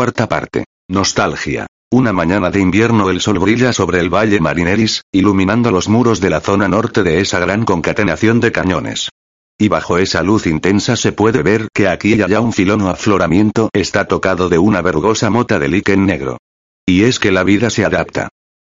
cuarta parte. Nostalgia. Una mañana de invierno el sol brilla sobre el valle Marineris, iluminando los muros de la zona norte de esa gran concatenación de cañones. Y bajo esa luz intensa se puede ver que aquí y allá un filón o afloramiento está tocado de una vergosa mota de líquen negro. Y es que la vida se adapta.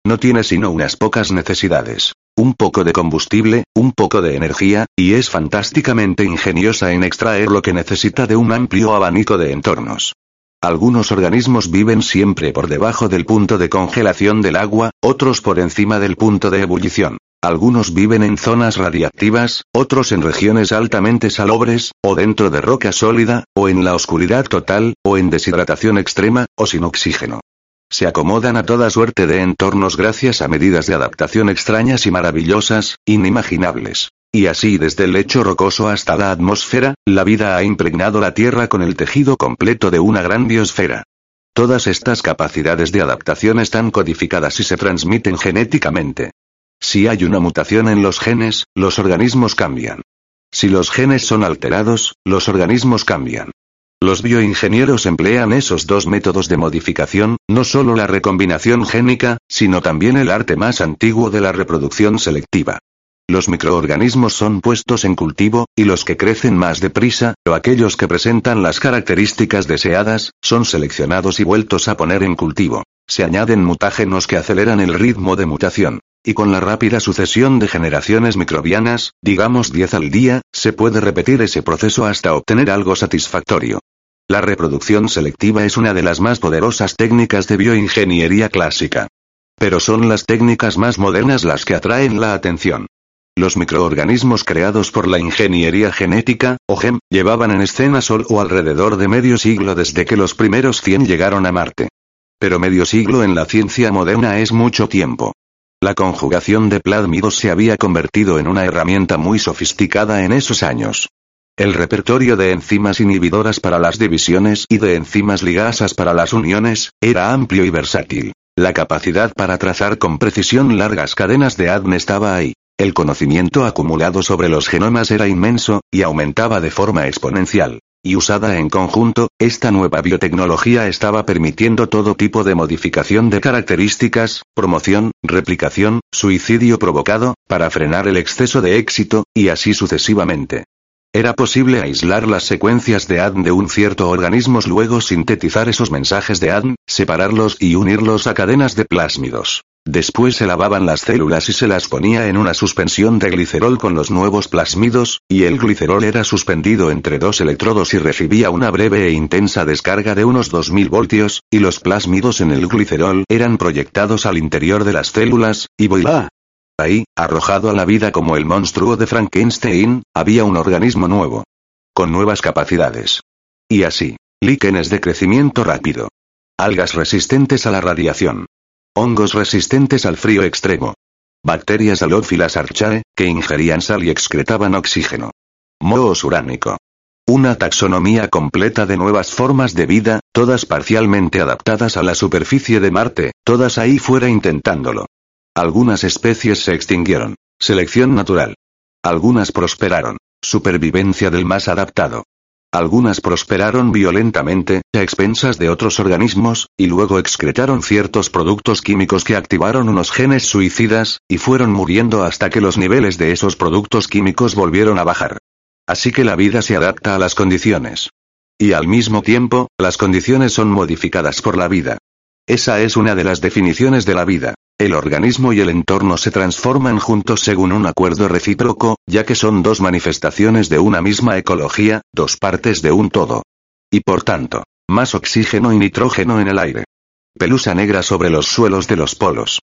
No tiene sino unas pocas necesidades. Un poco de combustible, un poco de energía, y es fantásticamente ingeniosa en extraer lo que necesita de un amplio abanico de entornos. Algunos organismos viven siempre por debajo del punto de congelación del agua, otros por encima del punto de ebullición. Algunos viven en zonas radiactivas, otros en regiones altamente salobres, o dentro de roca sólida, o en la oscuridad total, o en deshidratación extrema, o sin oxígeno. Se acomodan a toda suerte de entornos gracias a medidas de adaptación extrañas y maravillosas, inimaginables. Y así desde el lecho rocoso hasta la atmósfera, la vida ha impregnado la Tierra con el tejido completo de una gran biosfera. Todas estas capacidades de adaptación están codificadas y se transmiten genéticamente. Si hay una mutación en los genes, los organismos cambian. Si los genes son alterados, los organismos cambian. Los bioingenieros emplean esos dos métodos de modificación, no solo la recombinación génica, sino también el arte más antiguo de la reproducción selectiva. Los microorganismos son puestos en cultivo, y los que crecen más deprisa, o aquellos que presentan las características deseadas, son seleccionados y vueltos a poner en cultivo. Se añaden mutágenos que aceleran el ritmo de mutación. Y con la rápida sucesión de generaciones microbianas, digamos 10 al día, se puede repetir ese proceso hasta obtener algo satisfactorio. La reproducción selectiva es una de las más poderosas técnicas de bioingeniería clásica. Pero son las técnicas más modernas las que atraen la atención. Los microorganismos creados por la ingeniería genética, o GEM, llevaban en escena sol o alrededor de medio siglo desde que los primeros 100 llegaron a Marte. Pero medio siglo en la ciencia moderna es mucho tiempo. La conjugación de plásmidos se había convertido en una herramienta muy sofisticada en esos años. El repertorio de enzimas inhibidoras para las divisiones y de enzimas ligasas para las uniones, era amplio y versátil. La capacidad para trazar con precisión largas cadenas de ADN estaba ahí. El conocimiento acumulado sobre los genomas era inmenso, y aumentaba de forma exponencial. Y usada en conjunto, esta nueva biotecnología estaba permitiendo todo tipo de modificación de características, promoción, replicación, suicidio provocado, para frenar el exceso de éxito, y así sucesivamente. Era posible aislar las secuencias de ADN de un cierto organismo, luego sintetizar esos mensajes de ADN, separarlos y unirlos a cadenas de plásmidos. Después se lavaban las células y se las ponía en una suspensión de glicerol con los nuevos plásmidos, y el glicerol era suspendido entre dos electrodos y recibía una breve e intensa descarga de unos 2000 voltios, y los plásmidos en el glicerol eran proyectados al interior de las células, y voilá. Ahí, arrojado a la vida como el monstruo de Frankenstein, había un organismo nuevo. Con nuevas capacidades. Y así. Líquenes de crecimiento rápido. Algas resistentes a la radiación. Hongos resistentes al frío extremo. Bacterias halófilas archae, que ingerían sal y excretaban oxígeno. Moho uránico. Una taxonomía completa de nuevas formas de vida, todas parcialmente adaptadas a la superficie de Marte, todas ahí fuera intentándolo. Algunas especies se extinguieron. Selección natural. Algunas prosperaron. Supervivencia del más adaptado. Algunas prosperaron violentamente, a expensas de otros organismos, y luego excretaron ciertos productos químicos que activaron unos genes suicidas, y fueron muriendo hasta que los niveles de esos productos químicos volvieron a bajar. Así que la vida se adapta a las condiciones. Y al mismo tiempo, las condiciones son modificadas por la vida. Esa es una de las definiciones de la vida. El organismo y el entorno se transforman juntos según un acuerdo recíproco, ya que son dos manifestaciones de una misma ecología, dos partes de un todo. Y por tanto, más oxígeno y nitrógeno en el aire. Pelusa negra sobre los suelos de los polos.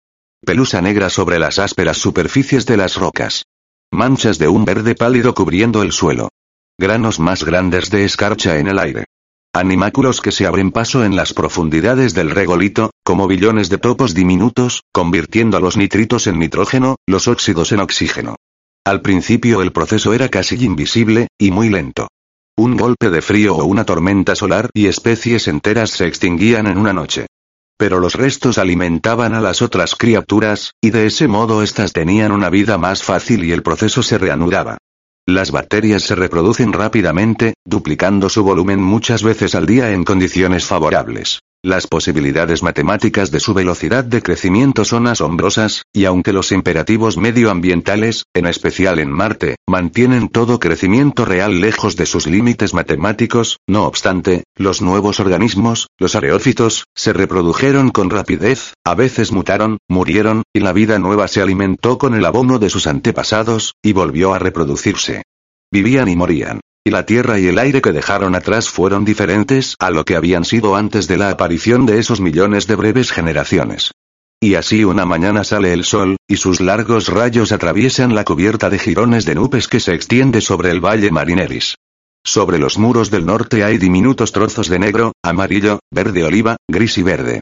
Pelusa negra sobre las ásperas superficies de las rocas. Manchas de un verde pálido cubriendo el suelo. Granos más grandes de escarcha en el aire. Animáculos que se abren paso en las profundidades del regolito, como billones de topos diminutos, convirtiendo los nitritos en nitrógeno, los óxidos en oxígeno. Al principio el proceso era casi invisible, y muy lento. Un golpe de frío o una tormenta solar y especies enteras se extinguían en una noche. Pero los restos alimentaban a las otras criaturas, y de ese modo éstas tenían una vida más fácil y el proceso se reanudaba. Las bacterias se reproducen rápidamente, duplicando su volumen muchas veces al día en condiciones favorables. Las posibilidades matemáticas de su velocidad de crecimiento son asombrosas, y aunque los imperativos medioambientales, en especial en Marte, mantienen todo crecimiento real lejos de sus límites matemáticos, no obstante, los nuevos organismos, los areófitos, se reprodujeron con rapidez, a veces mutaron, murieron, y la vida nueva se alimentó con el abono de sus antepasados, y volvió a reproducirse. Vivían y morían y la tierra y el aire que dejaron atrás fueron diferentes a lo que habían sido antes de la aparición de esos millones de breves generaciones. Y así una mañana sale el sol, y sus largos rayos atraviesan la cubierta de jirones de nubes que se extiende sobre el valle Marineris. Sobre los muros del norte hay diminutos trozos de negro, amarillo, verde oliva, gris y verde.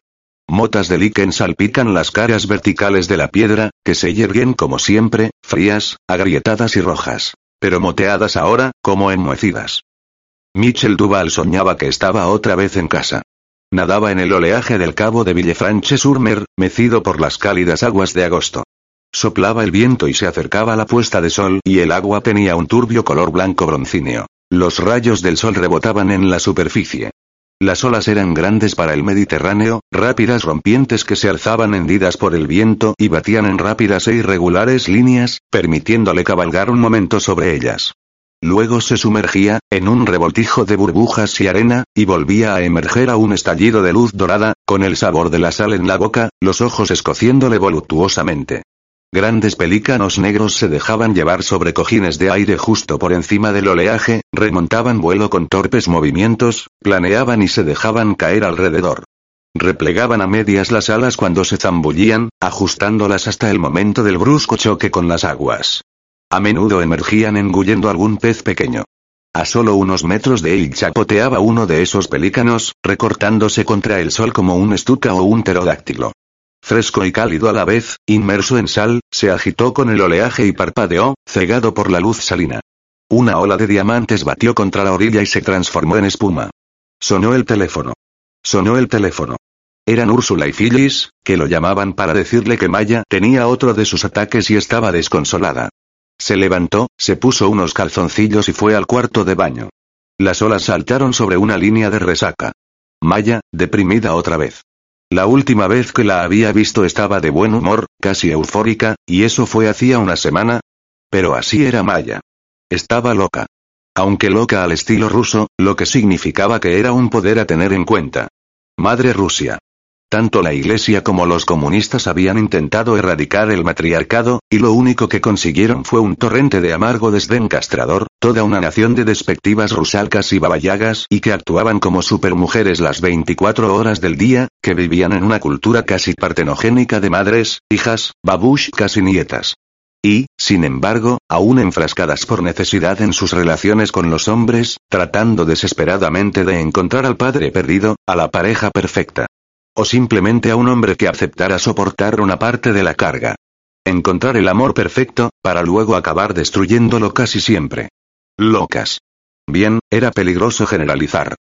Motas de líquen salpican las caras verticales de la piedra, que se yerguen como siempre, frías, agrietadas y rojas pero moteadas ahora, como enmohecidas. Michel Duval soñaba que estaba otra vez en casa. Nadaba en el oleaje del cabo de Villefranche-sur-Mer, mecido por las cálidas aguas de agosto. Soplaba el viento y se acercaba la puesta de sol y el agua tenía un turbio color blanco broncíneo. Los rayos del sol rebotaban en la superficie. Las olas eran grandes para el Mediterráneo, rápidas rompientes que se alzaban hendidas por el viento y batían en rápidas e irregulares líneas, permitiéndole cabalgar un momento sobre ellas. Luego se sumergía, en un revoltijo de burbujas y arena, y volvía a emerger a un estallido de luz dorada, con el sabor de la sal en la boca, los ojos escociéndole voluptuosamente. Grandes pelícanos negros se dejaban llevar sobre cojines de aire justo por encima del oleaje, remontaban vuelo con torpes movimientos, planeaban y se dejaban caer alrededor. Replegaban a medias las alas cuando se zambullían, ajustándolas hasta el momento del brusco choque con las aguas. A menudo emergían engullendo algún pez pequeño. A solo unos metros de él chapoteaba uno de esos pelícanos, recortándose contra el sol como un estuca o un pterodáctilo fresco y cálido a la vez, inmerso en sal, se agitó con el oleaje y parpadeó, cegado por la luz salina. Una ola de diamantes batió contra la orilla y se transformó en espuma. Sonó el teléfono. Sonó el teléfono. Eran Úrsula y Phyllis, que lo llamaban para decirle que Maya tenía otro de sus ataques y estaba desconsolada. Se levantó, se puso unos calzoncillos y fue al cuarto de baño. Las olas saltaron sobre una línea de resaca. Maya, deprimida otra vez. La última vez que la había visto estaba de buen humor, casi eufórica, y eso fue hacía una semana. Pero así era Maya. Estaba loca. Aunque loca al estilo ruso, lo que significaba que era un poder a tener en cuenta. Madre Rusia. Tanto la Iglesia como los comunistas habían intentado erradicar el matriarcado, y lo único que consiguieron fue un torrente de amargo desdén castrador, toda una nación de despectivas rusalcas y babayagas y que actuaban como supermujeres las 24 horas del día, que vivían en una cultura casi partenogénica de madres, hijas, babushkas y nietas. Y, sin embargo, aún enfrascadas por necesidad en sus relaciones con los hombres, tratando desesperadamente de encontrar al padre perdido, a la pareja perfecta. O simplemente a un hombre que aceptara soportar una parte de la carga. Encontrar el amor perfecto, para luego acabar destruyéndolo casi siempre. Locas. Bien, era peligroso generalizar.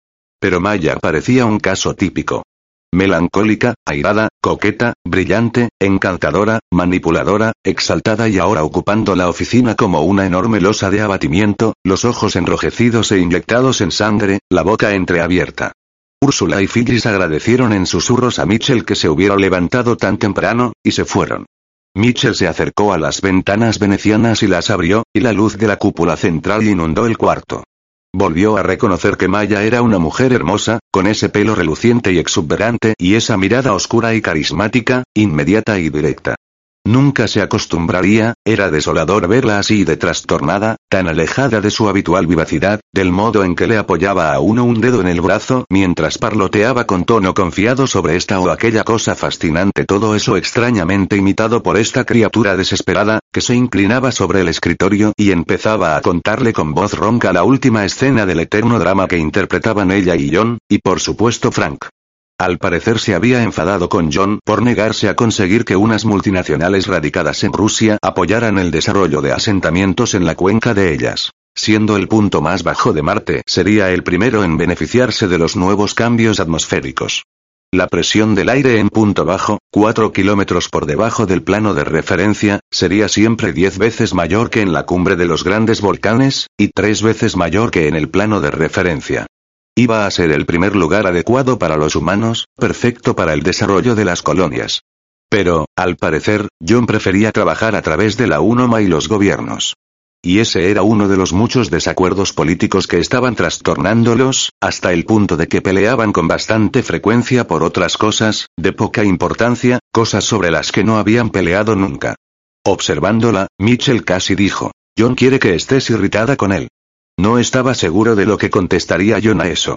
Pero Maya parecía un caso típico. Melancólica, airada, coqueta, brillante, encantadora, manipuladora, exaltada y ahora ocupando la oficina como una enorme losa de abatimiento, los ojos enrojecidos e inyectados en sangre, la boca entreabierta. Úrsula y Phyllis agradecieron en susurros a Mitchell que se hubiera levantado tan temprano, y se fueron. Mitchell se acercó a las ventanas venecianas y las abrió, y la luz de la cúpula central inundó el cuarto. Volvió a reconocer que Maya era una mujer hermosa, con ese pelo reluciente y exuberante y esa mirada oscura y carismática, inmediata y directa. Nunca se acostumbraría, era desolador verla así de trastornada, tan alejada de su habitual vivacidad, del modo en que le apoyaba a uno un dedo en el brazo mientras parloteaba con tono confiado sobre esta o aquella cosa fascinante, todo eso extrañamente imitado por esta criatura desesperada, que se inclinaba sobre el escritorio y empezaba a contarle con voz ronca la última escena del eterno drama que interpretaban ella y John, y por supuesto Frank. Al parecer se había enfadado con John por negarse a conseguir que unas multinacionales radicadas en Rusia apoyaran el desarrollo de asentamientos en la cuenca de ellas. Siendo el punto más bajo de Marte, sería el primero en beneficiarse de los nuevos cambios atmosféricos. La presión del aire en punto bajo, 4 kilómetros por debajo del plano de referencia, sería siempre 10 veces mayor que en la cumbre de los grandes volcanes, y 3 veces mayor que en el plano de referencia. Iba a ser el primer lugar adecuado para los humanos, perfecto para el desarrollo de las colonias. Pero, al parecer, John prefería trabajar a través de la UNOMA y los gobiernos. Y ese era uno de los muchos desacuerdos políticos que estaban trastornándolos, hasta el punto de que peleaban con bastante frecuencia por otras cosas, de poca importancia, cosas sobre las que no habían peleado nunca. Observándola, Mitchell casi dijo, John quiere que estés irritada con él. No estaba seguro de lo que contestaría John a eso.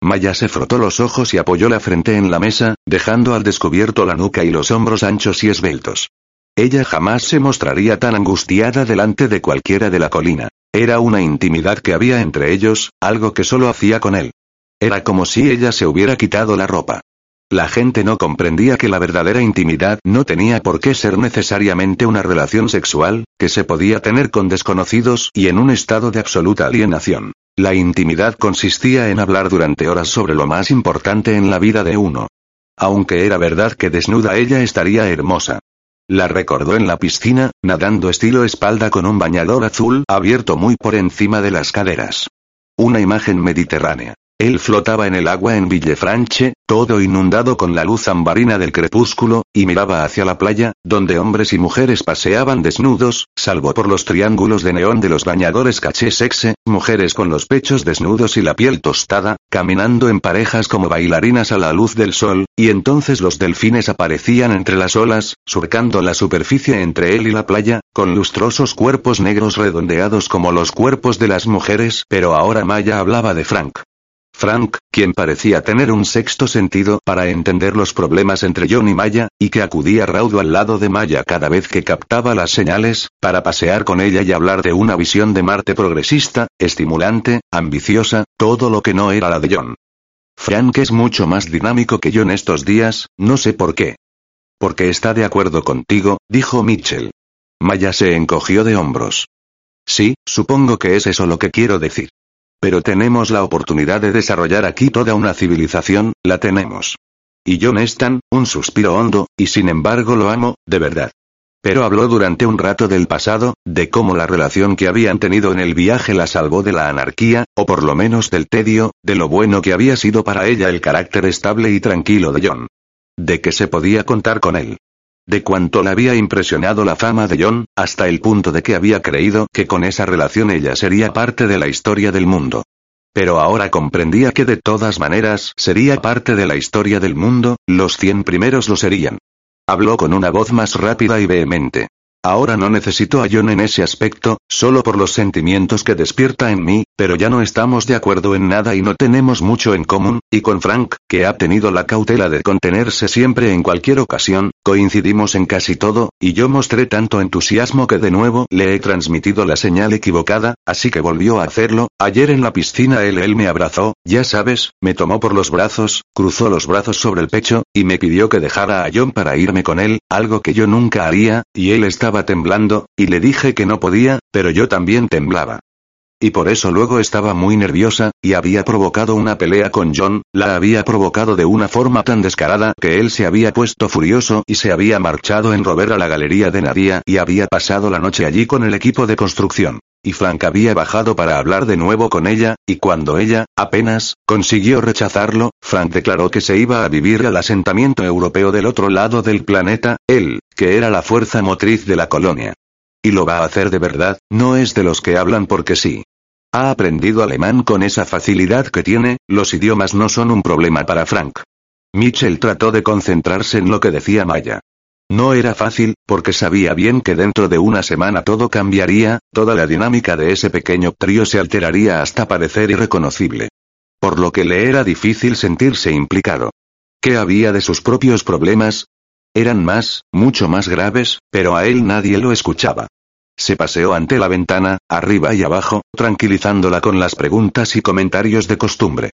Maya se frotó los ojos y apoyó la frente en la mesa, dejando al descubierto la nuca y los hombros anchos y esbeltos. Ella jamás se mostraría tan angustiada delante de cualquiera de la colina. Era una intimidad que había entre ellos, algo que solo hacía con él. Era como si ella se hubiera quitado la ropa. La gente no comprendía que la verdadera intimidad no tenía por qué ser necesariamente una relación sexual, que se podía tener con desconocidos y en un estado de absoluta alienación. La intimidad consistía en hablar durante horas sobre lo más importante en la vida de uno. Aunque era verdad que desnuda ella estaría hermosa. La recordó en la piscina, nadando estilo espalda con un bañador azul abierto muy por encima de las caderas. Una imagen mediterránea. Él flotaba en el agua en Villefranche, todo inundado con la luz ambarina del crepúsculo, y miraba hacia la playa, donde hombres y mujeres paseaban desnudos, salvo por los triángulos de neón de los bañadores caché sexe, mujeres con los pechos desnudos y la piel tostada, caminando en parejas como bailarinas a la luz del sol, y entonces los delfines aparecían entre las olas, surcando la superficie entre él y la playa, con lustrosos cuerpos negros redondeados como los cuerpos de las mujeres, pero ahora Maya hablaba de Frank. Frank, quien parecía tener un sexto sentido para entender los problemas entre John y Maya, y que acudía raudo al lado de Maya cada vez que captaba las señales, para pasear con ella y hablar de una visión de Marte progresista, estimulante, ambiciosa, todo lo que no era la de John. Frank es mucho más dinámico que John estos días, no sé por qué. Porque está de acuerdo contigo, dijo Mitchell. Maya se encogió de hombros. Sí, supongo que es eso lo que quiero decir. Pero tenemos la oportunidad de desarrollar aquí toda una civilización, la tenemos. Y John Stan, un suspiro hondo, y sin embargo lo amo, de verdad. Pero habló durante un rato del pasado, de cómo la relación que habían tenido en el viaje la salvó de la anarquía, o por lo menos del tedio, de lo bueno que había sido para ella el carácter estable y tranquilo de John. De que se podía contar con él de cuánto le había impresionado la fama de John, hasta el punto de que había creído que con esa relación ella sería parte de la historia del mundo. Pero ahora comprendía que de todas maneras sería parte de la historia del mundo, los cien primeros lo serían. Habló con una voz más rápida y vehemente. Ahora no necesito a John en ese aspecto, solo por los sentimientos que despierta en mí, pero ya no estamos de acuerdo en nada y no tenemos mucho en común, y con Frank, que ha tenido la cautela de contenerse siempre en cualquier ocasión, coincidimos en casi todo, y yo mostré tanto entusiasmo que de nuevo le he transmitido la señal equivocada, así que volvió a hacerlo, ayer en la piscina él él me abrazó, ya sabes, me tomó por los brazos, cruzó los brazos sobre el pecho, y me pidió que dejara a John para irme con él, algo que yo nunca haría, y él estaba temblando, y le dije que no podía, pero yo también temblaba. Y por eso luego estaba muy nerviosa, y había provocado una pelea con John, la había provocado de una forma tan descarada que él se había puesto furioso y se había marchado en rover a la galería de Nadia y había pasado la noche allí con el equipo de construcción. Y Frank había bajado para hablar de nuevo con ella, y cuando ella, apenas, consiguió rechazarlo, Frank declaró que se iba a vivir al asentamiento europeo del otro lado del planeta, él, que era la fuerza motriz de la colonia. Y lo va a hacer de verdad, no es de los que hablan porque sí. Ha aprendido alemán con esa facilidad que tiene, los idiomas no son un problema para Frank. Mitchell trató de concentrarse en lo que decía Maya. No era fácil, porque sabía bien que dentro de una semana todo cambiaría, toda la dinámica de ese pequeño trío se alteraría hasta parecer irreconocible. Por lo que le era difícil sentirse implicado. ¿Qué había de sus propios problemas? Eran más, mucho más graves, pero a él nadie lo escuchaba. Se paseó ante la ventana, arriba y abajo, tranquilizándola con las preguntas y comentarios de costumbre.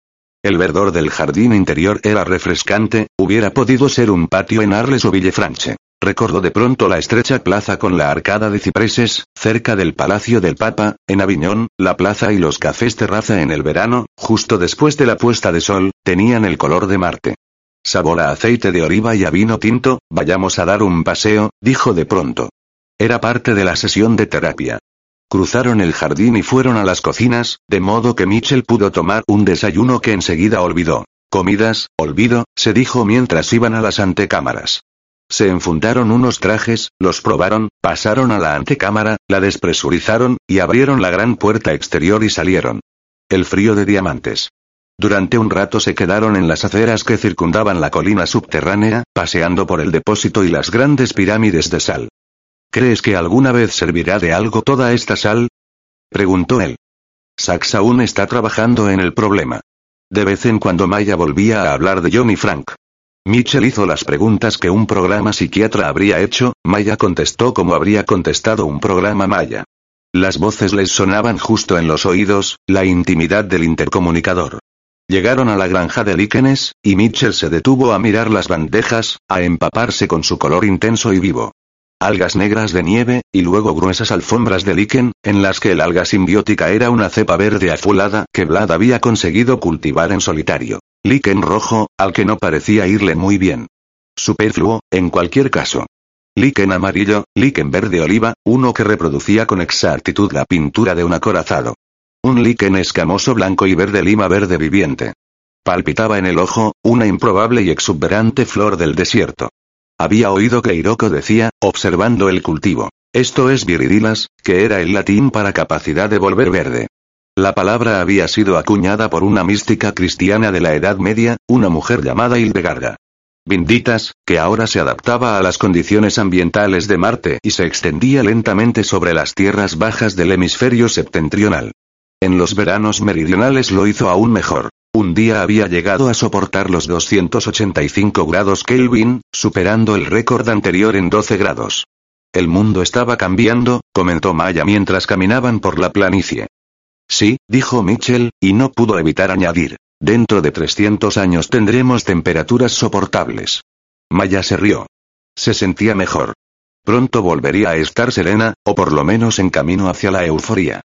El verdor del jardín interior era refrescante, hubiera podido ser un patio en Arles o Villefranche. Recordó de pronto la estrecha plaza con la arcada de cipreses, cerca del Palacio del Papa, en Aviñón, la plaza y los cafés terraza en el verano, justo después de la puesta de sol, tenían el color de Marte. Sabor a aceite de oliva y a vino tinto, vayamos a dar un paseo, dijo de pronto. Era parte de la sesión de terapia. Cruzaron el jardín y fueron a las cocinas, de modo que Mitchell pudo tomar un desayuno que enseguida olvidó. Comidas, olvido, se dijo mientras iban a las antecámaras. Se enfundaron unos trajes, los probaron, pasaron a la antecámara, la despresurizaron, y abrieron la gran puerta exterior y salieron. El frío de diamantes. Durante un rato se quedaron en las aceras que circundaban la colina subterránea, paseando por el depósito y las grandes pirámides de sal. ¿Crees que alguna vez servirá de algo toda esta sal? preguntó él. Sax aún está trabajando en el problema. De vez en cuando Maya volvía a hablar de Johnny Frank. Mitchell hizo las preguntas que un programa psiquiatra habría hecho, Maya contestó como habría contestado un programa Maya. Las voces les sonaban justo en los oídos, la intimidad del intercomunicador. Llegaron a la granja de líquenes, y Mitchell se detuvo a mirar las bandejas, a empaparse con su color intenso y vivo. Algas negras de nieve, y luego gruesas alfombras de líquen, en las que el alga simbiótica era una cepa verde azulada que Vlad había conseguido cultivar en solitario. Líquen rojo, al que no parecía irle muy bien. Superfluo, en cualquier caso. Líquen amarillo, líquen verde oliva, uno que reproducía con exactitud la pintura de un acorazado. Un líquen escamoso blanco y verde lima verde viviente. Palpitaba en el ojo, una improbable y exuberante flor del desierto. Había oído que Hiroko decía, observando el cultivo. Esto es viridilas, que era el latín para capacidad de volver verde. La palabra había sido acuñada por una mística cristiana de la Edad Media, una mujer llamada Hildegarda. Vinditas, que ahora se adaptaba a las condiciones ambientales de Marte y se extendía lentamente sobre las tierras bajas del hemisferio septentrional. En los veranos meridionales lo hizo aún mejor. Un día había llegado a soportar los 285 grados Kelvin, superando el récord anterior en 12 grados. El mundo estaba cambiando, comentó Maya mientras caminaban por la planicie. Sí, dijo Mitchell, y no pudo evitar añadir. Dentro de 300 años tendremos temperaturas soportables. Maya se rió. Se sentía mejor. Pronto volvería a estar serena, o por lo menos en camino hacia la euforia.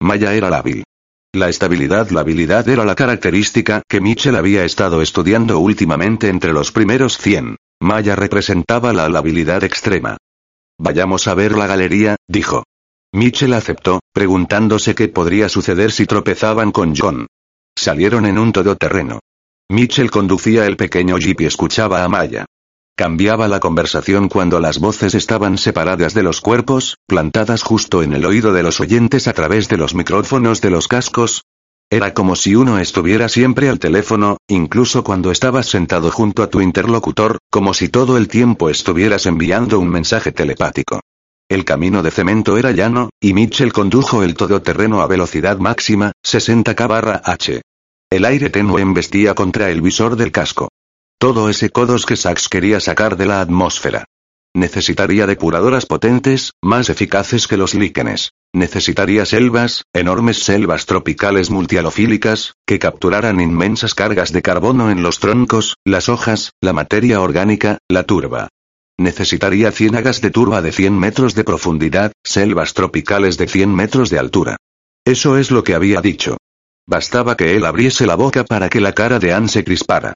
Maya era lábil. La estabilidad La habilidad era la característica que Mitchell había estado estudiando últimamente entre los primeros 100. Maya representaba la habilidad extrema. Vayamos a ver la galería, dijo. Mitchell aceptó, preguntándose qué podría suceder si tropezaban con John. Salieron en un todoterreno. Mitchell conducía el pequeño jeep y escuchaba a Maya. Cambiaba la conversación cuando las voces estaban separadas de los cuerpos, plantadas justo en el oído de los oyentes a través de los micrófonos de los cascos. Era como si uno estuviera siempre al teléfono, incluso cuando estabas sentado junto a tu interlocutor, como si todo el tiempo estuvieras enviando un mensaje telepático. El camino de cemento era llano, y Mitchell condujo el todoterreno a velocidad máxima, 60 km/h. El aire tenue embestía contra el visor del casco. Todo ese codos que Sax quería sacar de la atmósfera. Necesitaría depuradoras potentes, más eficaces que los líquenes. Necesitaría selvas, enormes selvas tropicales multialofílicas, que capturaran inmensas cargas de carbono en los troncos, las hojas, la materia orgánica, la turba. Necesitaría ciénagas de turba de 100 metros de profundidad, selvas tropicales de 100 metros de altura. Eso es lo que había dicho. Bastaba que él abriese la boca para que la cara de Anne se crispara.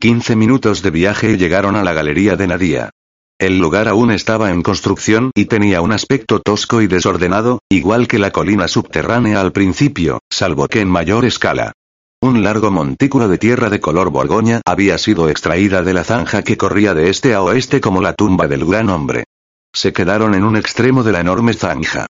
Quince minutos de viaje y llegaron a la galería de Nadia. El lugar aún estaba en construcción y tenía un aspecto tosco y desordenado, igual que la colina subterránea al principio, salvo que en mayor escala. Un largo montículo de tierra de color borgoña había sido extraída de la zanja que corría de este a oeste como la tumba del gran hombre. Se quedaron en un extremo de la enorme zanja.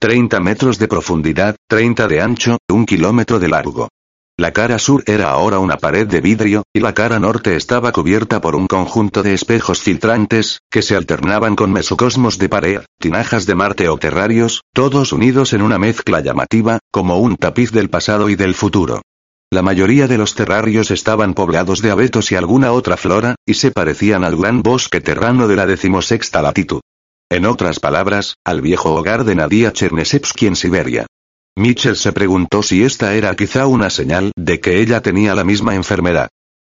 30 metros de profundidad, 30 de ancho, un kilómetro de largo. La cara sur era ahora una pared de vidrio, y la cara norte estaba cubierta por un conjunto de espejos filtrantes, que se alternaban con mesocosmos de pared, tinajas de Marte o terrarios, todos unidos en una mezcla llamativa, como un tapiz del pasado y del futuro. La mayoría de los terrarios estaban poblados de abetos y alguna otra flora, y se parecían al gran bosque terrano de la decimosexta latitud. En otras palabras, al viejo hogar de Nadia Chernysevsky en Siberia. Mitchell se preguntó si esta era quizá una señal de que ella tenía la misma enfermedad.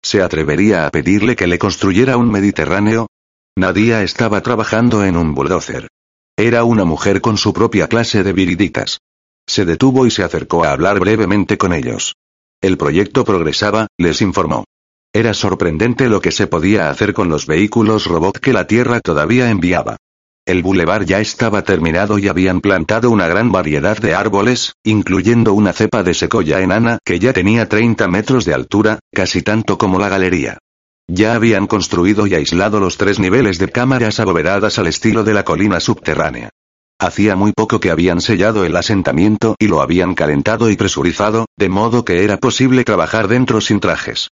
¿Se atrevería a pedirle que le construyera un Mediterráneo? Nadia estaba trabajando en un bulldozer. Era una mujer con su propia clase de viriditas. Se detuvo y se acercó a hablar brevemente con ellos. El proyecto progresaba, les informó. Era sorprendente lo que se podía hacer con los vehículos robot que la Tierra todavía enviaba. El bulevar ya estaba terminado y habían plantado una gran variedad de árboles, incluyendo una cepa de secoya enana que ya tenía 30 metros de altura, casi tanto como la galería. Ya habían construido y aislado los tres niveles de cámaras abovedadas al estilo de la colina subterránea. Hacía muy poco que habían sellado el asentamiento y lo habían calentado y presurizado, de modo que era posible trabajar dentro sin trajes.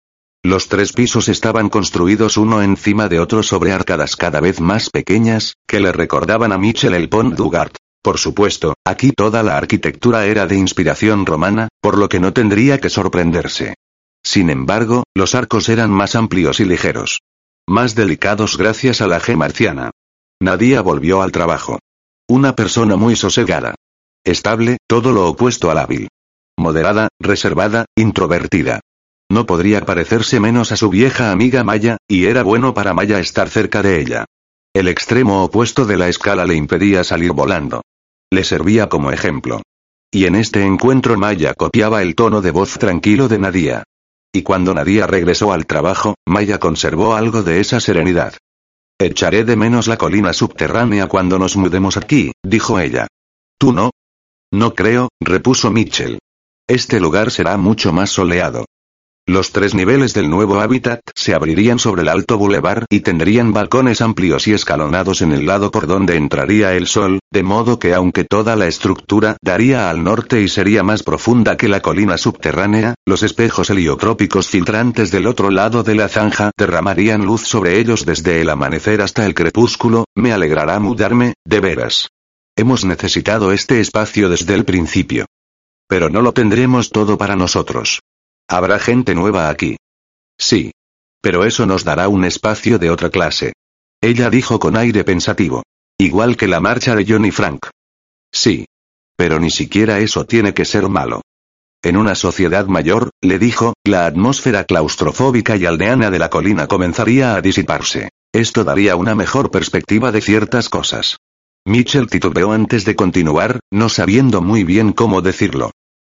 Los tres pisos estaban construidos uno encima de otro sobre arcadas cada vez más pequeñas, que le recordaban a Michel el Pont du Gard. Por supuesto, aquí toda la arquitectura era de inspiración romana, por lo que no tendría que sorprenderse. Sin embargo, los arcos eran más amplios y ligeros. Más delicados gracias a la G marciana. Nadia volvió al trabajo. Una persona muy sosegada. Estable, todo lo opuesto al hábil. Moderada, reservada, introvertida. No podría parecerse menos a su vieja amiga Maya, y era bueno para Maya estar cerca de ella. El extremo opuesto de la escala le impedía salir volando. Le servía como ejemplo. Y en este encuentro Maya copiaba el tono de voz tranquilo de Nadia. Y cuando Nadia regresó al trabajo, Maya conservó algo de esa serenidad. Echaré de menos la colina subterránea cuando nos mudemos aquí, dijo ella. ¿Tú no? No creo, repuso Mitchell. Este lugar será mucho más soleado. Los tres niveles del nuevo hábitat se abrirían sobre el alto bulevar y tendrían balcones amplios y escalonados en el lado por donde entraría el sol, de modo que aunque toda la estructura daría al norte y sería más profunda que la colina subterránea, los espejos heliotrópicos filtrantes del otro lado de la zanja derramarían luz sobre ellos desde el amanecer hasta el crepúsculo, me alegrará mudarme, de veras. Hemos necesitado este espacio desde el principio. Pero no lo tendremos todo para nosotros. Habrá gente nueva aquí. Sí. Pero eso nos dará un espacio de otra clase. Ella dijo con aire pensativo. Igual que la marcha de Johnny Frank. Sí. Pero ni siquiera eso tiene que ser malo. En una sociedad mayor, le dijo, la atmósfera claustrofóbica y aldeana de la colina comenzaría a disiparse. Esto daría una mejor perspectiva de ciertas cosas. Mitchell titubeó antes de continuar, no sabiendo muy bien cómo decirlo.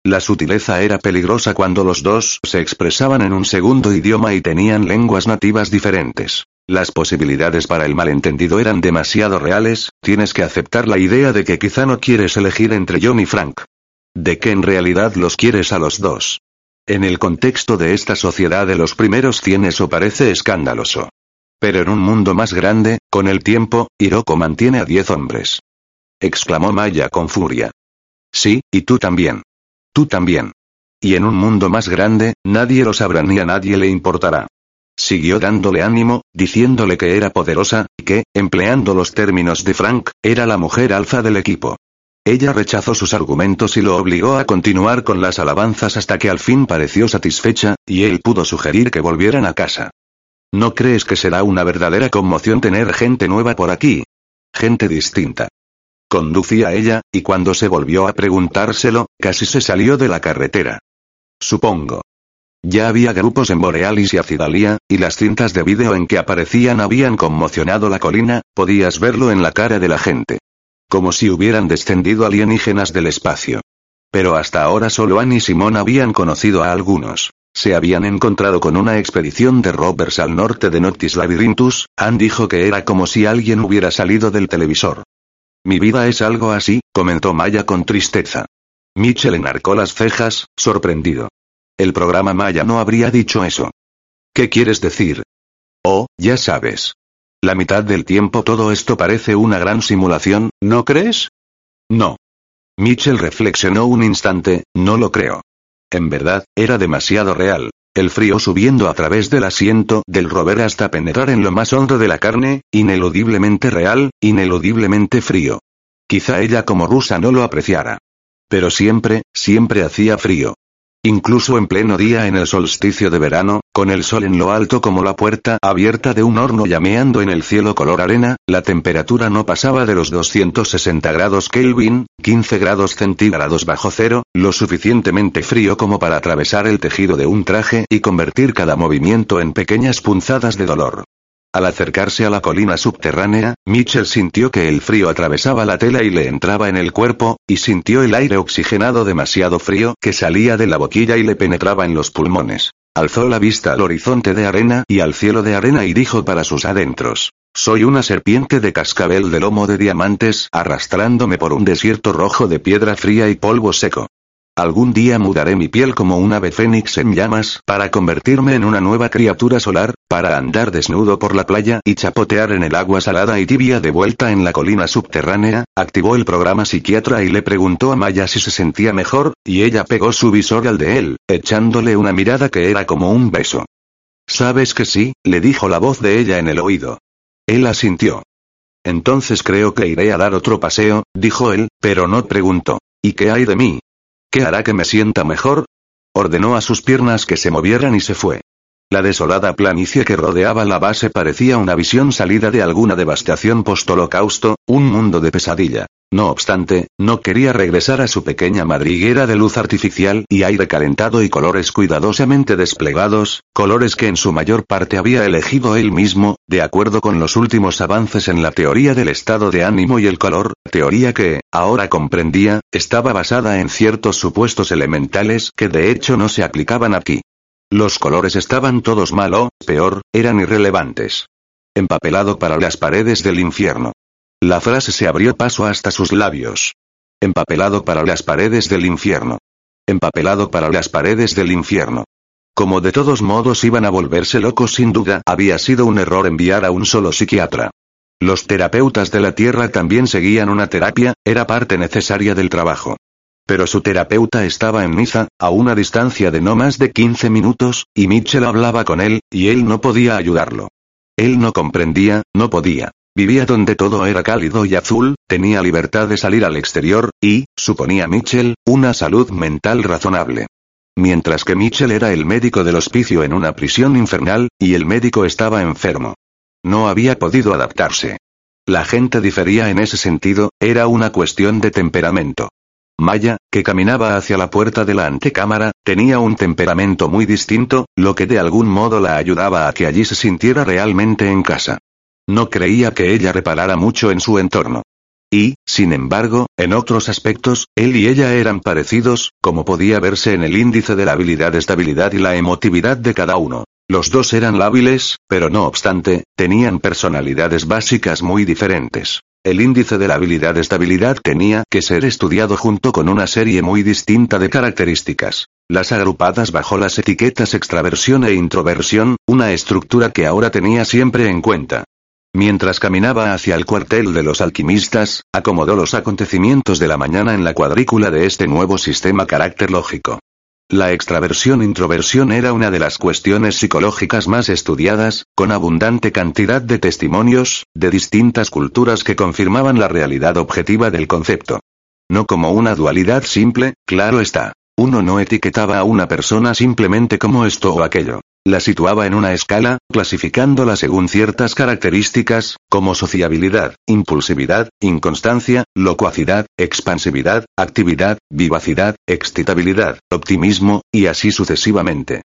La sutileza era peligrosa cuando los dos se expresaban en un segundo idioma y tenían lenguas nativas diferentes. Las posibilidades para el malentendido eran demasiado reales, tienes que aceptar la idea de que quizá no quieres elegir entre John y Frank. De que en realidad los quieres a los dos. En el contexto de esta sociedad de los primeros cien eso parece escandaloso. Pero en un mundo más grande, con el tiempo, Hiroko mantiene a diez hombres. Exclamó Maya con furia. Sí, y tú también. Tú también. Y en un mundo más grande, nadie lo sabrá ni a nadie le importará. Siguió dándole ánimo, diciéndole que era poderosa, y que, empleando los términos de Frank, era la mujer alfa del equipo. Ella rechazó sus argumentos y lo obligó a continuar con las alabanzas hasta que al fin pareció satisfecha, y él pudo sugerir que volvieran a casa. ¿No crees que será una verdadera conmoción tener gente nueva por aquí? Gente distinta. Conducía ella, y cuando se volvió a preguntárselo, casi se salió de la carretera. Supongo. Ya había grupos en Borealis y Acidalia, y las cintas de vídeo en que aparecían habían conmocionado la colina, podías verlo en la cara de la gente. Como si hubieran descendido alienígenas del espacio. Pero hasta ahora solo Annie y Simón habían conocido a algunos. Se habían encontrado con una expedición de rovers al norte de Noctis Labyrinthus, Anne dijo que era como si alguien hubiera salido del televisor. Mi vida es algo así, comentó Maya con tristeza. Mitchell enarcó las cejas, sorprendido. El programa Maya no habría dicho eso. ¿Qué quieres decir? Oh, ya sabes. La mitad del tiempo todo esto parece una gran simulación, ¿no crees? No. Mitchell reflexionó un instante, no lo creo. En verdad, era demasiado real. El frío subiendo a través del asiento del rover hasta penetrar en lo más hondo de la carne, ineludiblemente real, ineludiblemente frío. Quizá ella como rusa no lo apreciara. Pero siempre, siempre hacía frío. Incluso en pleno día en el solsticio de verano, con el sol en lo alto como la puerta abierta de un horno llameando en el cielo color arena, la temperatura no pasaba de los 260 grados Kelvin, 15 grados centígrados bajo cero, lo suficientemente frío como para atravesar el tejido de un traje y convertir cada movimiento en pequeñas punzadas de dolor. Al acercarse a la colina subterránea, Mitchell sintió que el frío atravesaba la tela y le entraba en el cuerpo, y sintió el aire oxigenado demasiado frío que salía de la boquilla y le penetraba en los pulmones. Alzó la vista al horizonte de arena y al cielo de arena y dijo para sus adentros. Soy una serpiente de cascabel de lomo de diamantes arrastrándome por un desierto rojo de piedra fría y polvo seco. Algún día mudaré mi piel como un ave fénix en llamas para convertirme en una nueva criatura solar, para andar desnudo por la playa y chapotear en el agua salada y tibia de vuelta en la colina subterránea, activó el programa psiquiatra y le preguntó a Maya si se sentía mejor, y ella pegó su visor al de él, echándole una mirada que era como un beso. Sabes que sí, le dijo la voz de ella en el oído. Él asintió. Entonces creo que iré a dar otro paseo, dijo él, pero no preguntó. ¿Y qué hay de mí? ¿Qué hará que me sienta mejor? Ordenó a sus piernas que se movieran y se fue. La desolada planicie que rodeaba la base parecía una visión salida de alguna devastación post-holocausto, un mundo de pesadilla. No obstante, no quería regresar a su pequeña madriguera de luz artificial y aire calentado y colores cuidadosamente desplegados, colores que en su mayor parte había elegido él mismo, de acuerdo con los últimos avances en la teoría del estado de ánimo y el color, teoría que, ahora comprendía, estaba basada en ciertos supuestos elementales que de hecho no se aplicaban aquí. Los colores estaban todos mal o, peor, eran irrelevantes. Empapelado para las paredes del infierno. La frase se abrió paso hasta sus labios. Empapelado para las paredes del infierno. Empapelado para las paredes del infierno. Como de todos modos iban a volverse locos sin duda, había sido un error enviar a un solo psiquiatra. Los terapeutas de la Tierra también seguían una terapia, era parte necesaria del trabajo. Pero su terapeuta estaba en Niza, a una distancia de no más de 15 minutos, y Mitchell hablaba con él, y él no podía ayudarlo. Él no comprendía, no podía. Vivía donde todo era cálido y azul, tenía libertad de salir al exterior, y, suponía Mitchell, una salud mental razonable. Mientras que Mitchell era el médico del hospicio en una prisión infernal, y el médico estaba enfermo. No había podido adaptarse. La gente difería en ese sentido, era una cuestión de temperamento. Maya, que caminaba hacia la puerta de la antecámara, tenía un temperamento muy distinto, lo que de algún modo la ayudaba a que allí se sintiera realmente en casa. No creía que ella reparara mucho en su entorno. Y, sin embargo, en otros aspectos, él y ella eran parecidos, como podía verse en el índice de la habilidad estabilidad y la emotividad de cada uno. Los dos eran lábiles, pero no obstante, tenían personalidades básicas muy diferentes. El índice de la habilidad estabilidad tenía que ser estudiado junto con una serie muy distinta de características. Las agrupadas bajo las etiquetas extraversión e introversión, una estructura que ahora tenía siempre en cuenta. Mientras caminaba hacia el cuartel de los alquimistas, acomodó los acontecimientos de la mañana en la cuadrícula de este nuevo sistema carácter lógico. La extraversión-introversión era una de las cuestiones psicológicas más estudiadas, con abundante cantidad de testimonios, de distintas culturas que confirmaban la realidad objetiva del concepto. No como una dualidad simple, claro está. Uno no etiquetaba a una persona simplemente como esto o aquello. La situaba en una escala, clasificándola según ciertas características, como sociabilidad, impulsividad, inconstancia, locuacidad, expansividad, actividad, vivacidad, excitabilidad, optimismo, y así sucesivamente.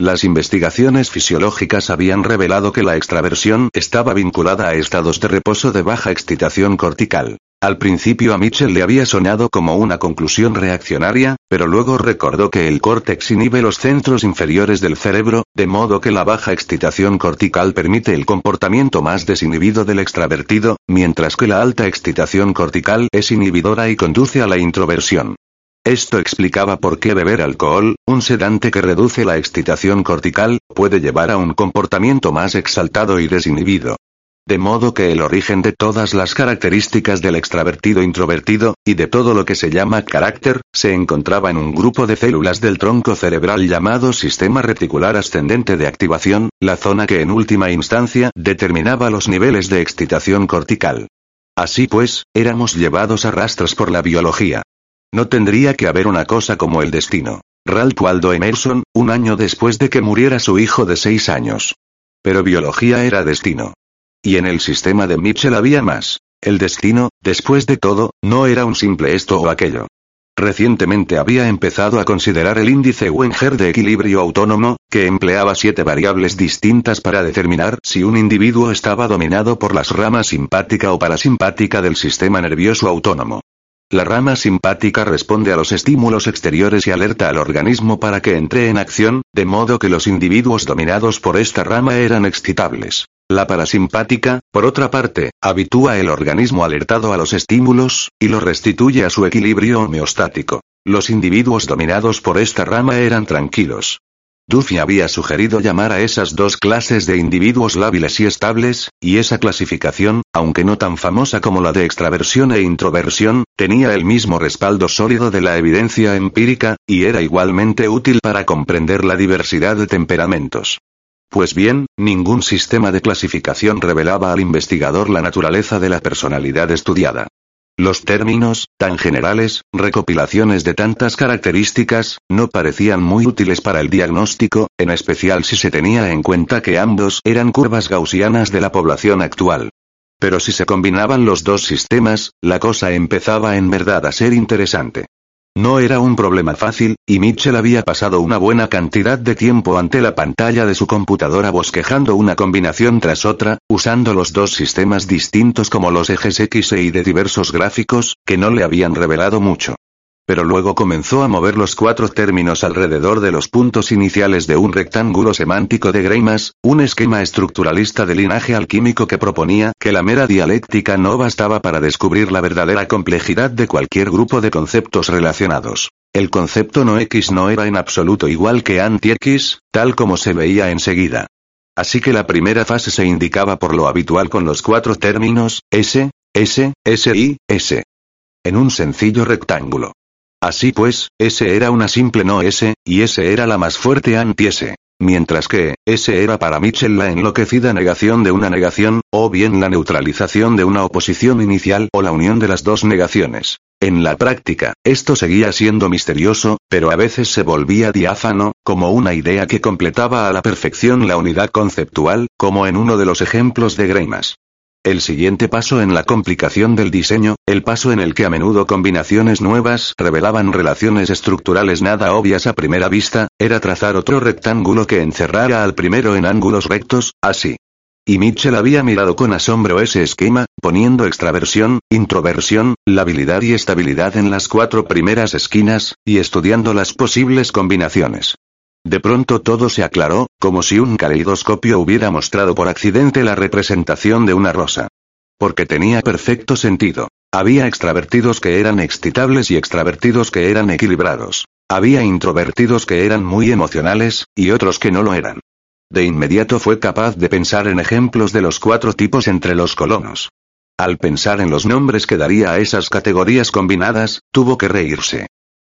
Las investigaciones fisiológicas habían revelado que la extraversión estaba vinculada a estados de reposo de baja excitación cortical. Al principio a Mitchell le había sonado como una conclusión reaccionaria, pero luego recordó que el córtex inhibe los centros inferiores del cerebro, de modo que la baja excitación cortical permite el comportamiento más desinhibido del extravertido, mientras que la alta excitación cortical es inhibidora y conduce a la introversión. Esto explicaba por qué beber alcohol, un sedante que reduce la excitación cortical, puede llevar a un comportamiento más exaltado y desinhibido. De modo que el origen de todas las características del extravertido introvertido, y de todo lo que se llama carácter, se encontraba en un grupo de células del tronco cerebral llamado sistema reticular ascendente de activación, la zona que en última instancia determinaba los niveles de excitación cortical. Así pues, éramos llevados a rastros por la biología. No tendría que haber una cosa como el destino. Ralph Waldo Emerson, un año después de que muriera su hijo de seis años. Pero biología era destino. Y en el sistema de Mitchell había más. El destino, después de todo, no era un simple esto o aquello. Recientemente había empezado a considerar el índice Wenger de equilibrio autónomo, que empleaba siete variables distintas para determinar si un individuo estaba dominado por las ramas simpática o parasimpática del sistema nervioso autónomo. La rama simpática responde a los estímulos exteriores y alerta al organismo para que entre en acción, de modo que los individuos dominados por esta rama eran excitables. La parasimpática, por otra parte, habitúa el organismo alertado a los estímulos, y lo restituye a su equilibrio homeostático. Los individuos dominados por esta rama eran tranquilos. Duffy había sugerido llamar a esas dos clases de individuos lábiles y estables, y esa clasificación, aunque no tan famosa como la de extraversión e introversión, tenía el mismo respaldo sólido de la evidencia empírica, y era igualmente útil para comprender la diversidad de temperamentos. Pues bien, ningún sistema de clasificación revelaba al investigador la naturaleza de la personalidad estudiada. Los términos, tan generales, recopilaciones de tantas características, no parecían muy útiles para el diagnóstico, en especial si se tenía en cuenta que ambos eran curvas gaussianas de la población actual. Pero si se combinaban los dos sistemas, la cosa empezaba en verdad a ser interesante. No era un problema fácil, y Mitchell había pasado una buena cantidad de tiempo ante la pantalla de su computadora bosquejando una combinación tras otra, usando los dos sistemas distintos como los ejes X e Y de diversos gráficos, que no le habían revelado mucho pero luego comenzó a mover los cuatro términos alrededor de los puntos iniciales de un rectángulo semántico de Greimas, un esquema estructuralista de linaje alquímico que proponía que la mera dialéctica no bastaba para descubrir la verdadera complejidad de cualquier grupo de conceptos relacionados. El concepto no X no era en absoluto igual que anti-X, tal como se veía enseguida. Así que la primera fase se indicaba por lo habitual con los cuatro términos, S, S, S y S. En un sencillo rectángulo. Así pues, S era una simple no S, y S era la más fuerte anti-S. Mientras que, S era para Mitchell la enloquecida negación de una negación, o bien la neutralización de una oposición inicial o la unión de las dos negaciones. En la práctica, esto seguía siendo misterioso, pero a veces se volvía diáfano, como una idea que completaba a la perfección la unidad conceptual, como en uno de los ejemplos de Greimas. El siguiente paso en la complicación del diseño, el paso en el que a menudo combinaciones nuevas revelaban relaciones estructurales nada obvias a primera vista, era trazar otro rectángulo que encerrara al primero en ángulos rectos, así. Y Mitchell había mirado con asombro ese esquema, poniendo extraversión, introversión, labilidad y estabilidad en las cuatro primeras esquinas, y estudiando las posibles combinaciones. De pronto todo se aclaró, como si un caleidoscopio hubiera mostrado por accidente la representación de una rosa. Porque tenía perfecto sentido. Había extravertidos que eran excitables y extravertidos que eran equilibrados. Había introvertidos que eran muy emocionales, y otros que no lo eran. De inmediato fue capaz de pensar en ejemplos de los cuatro tipos entre los colonos. Al pensar en los nombres que daría a esas categorías combinadas, tuvo que reírse.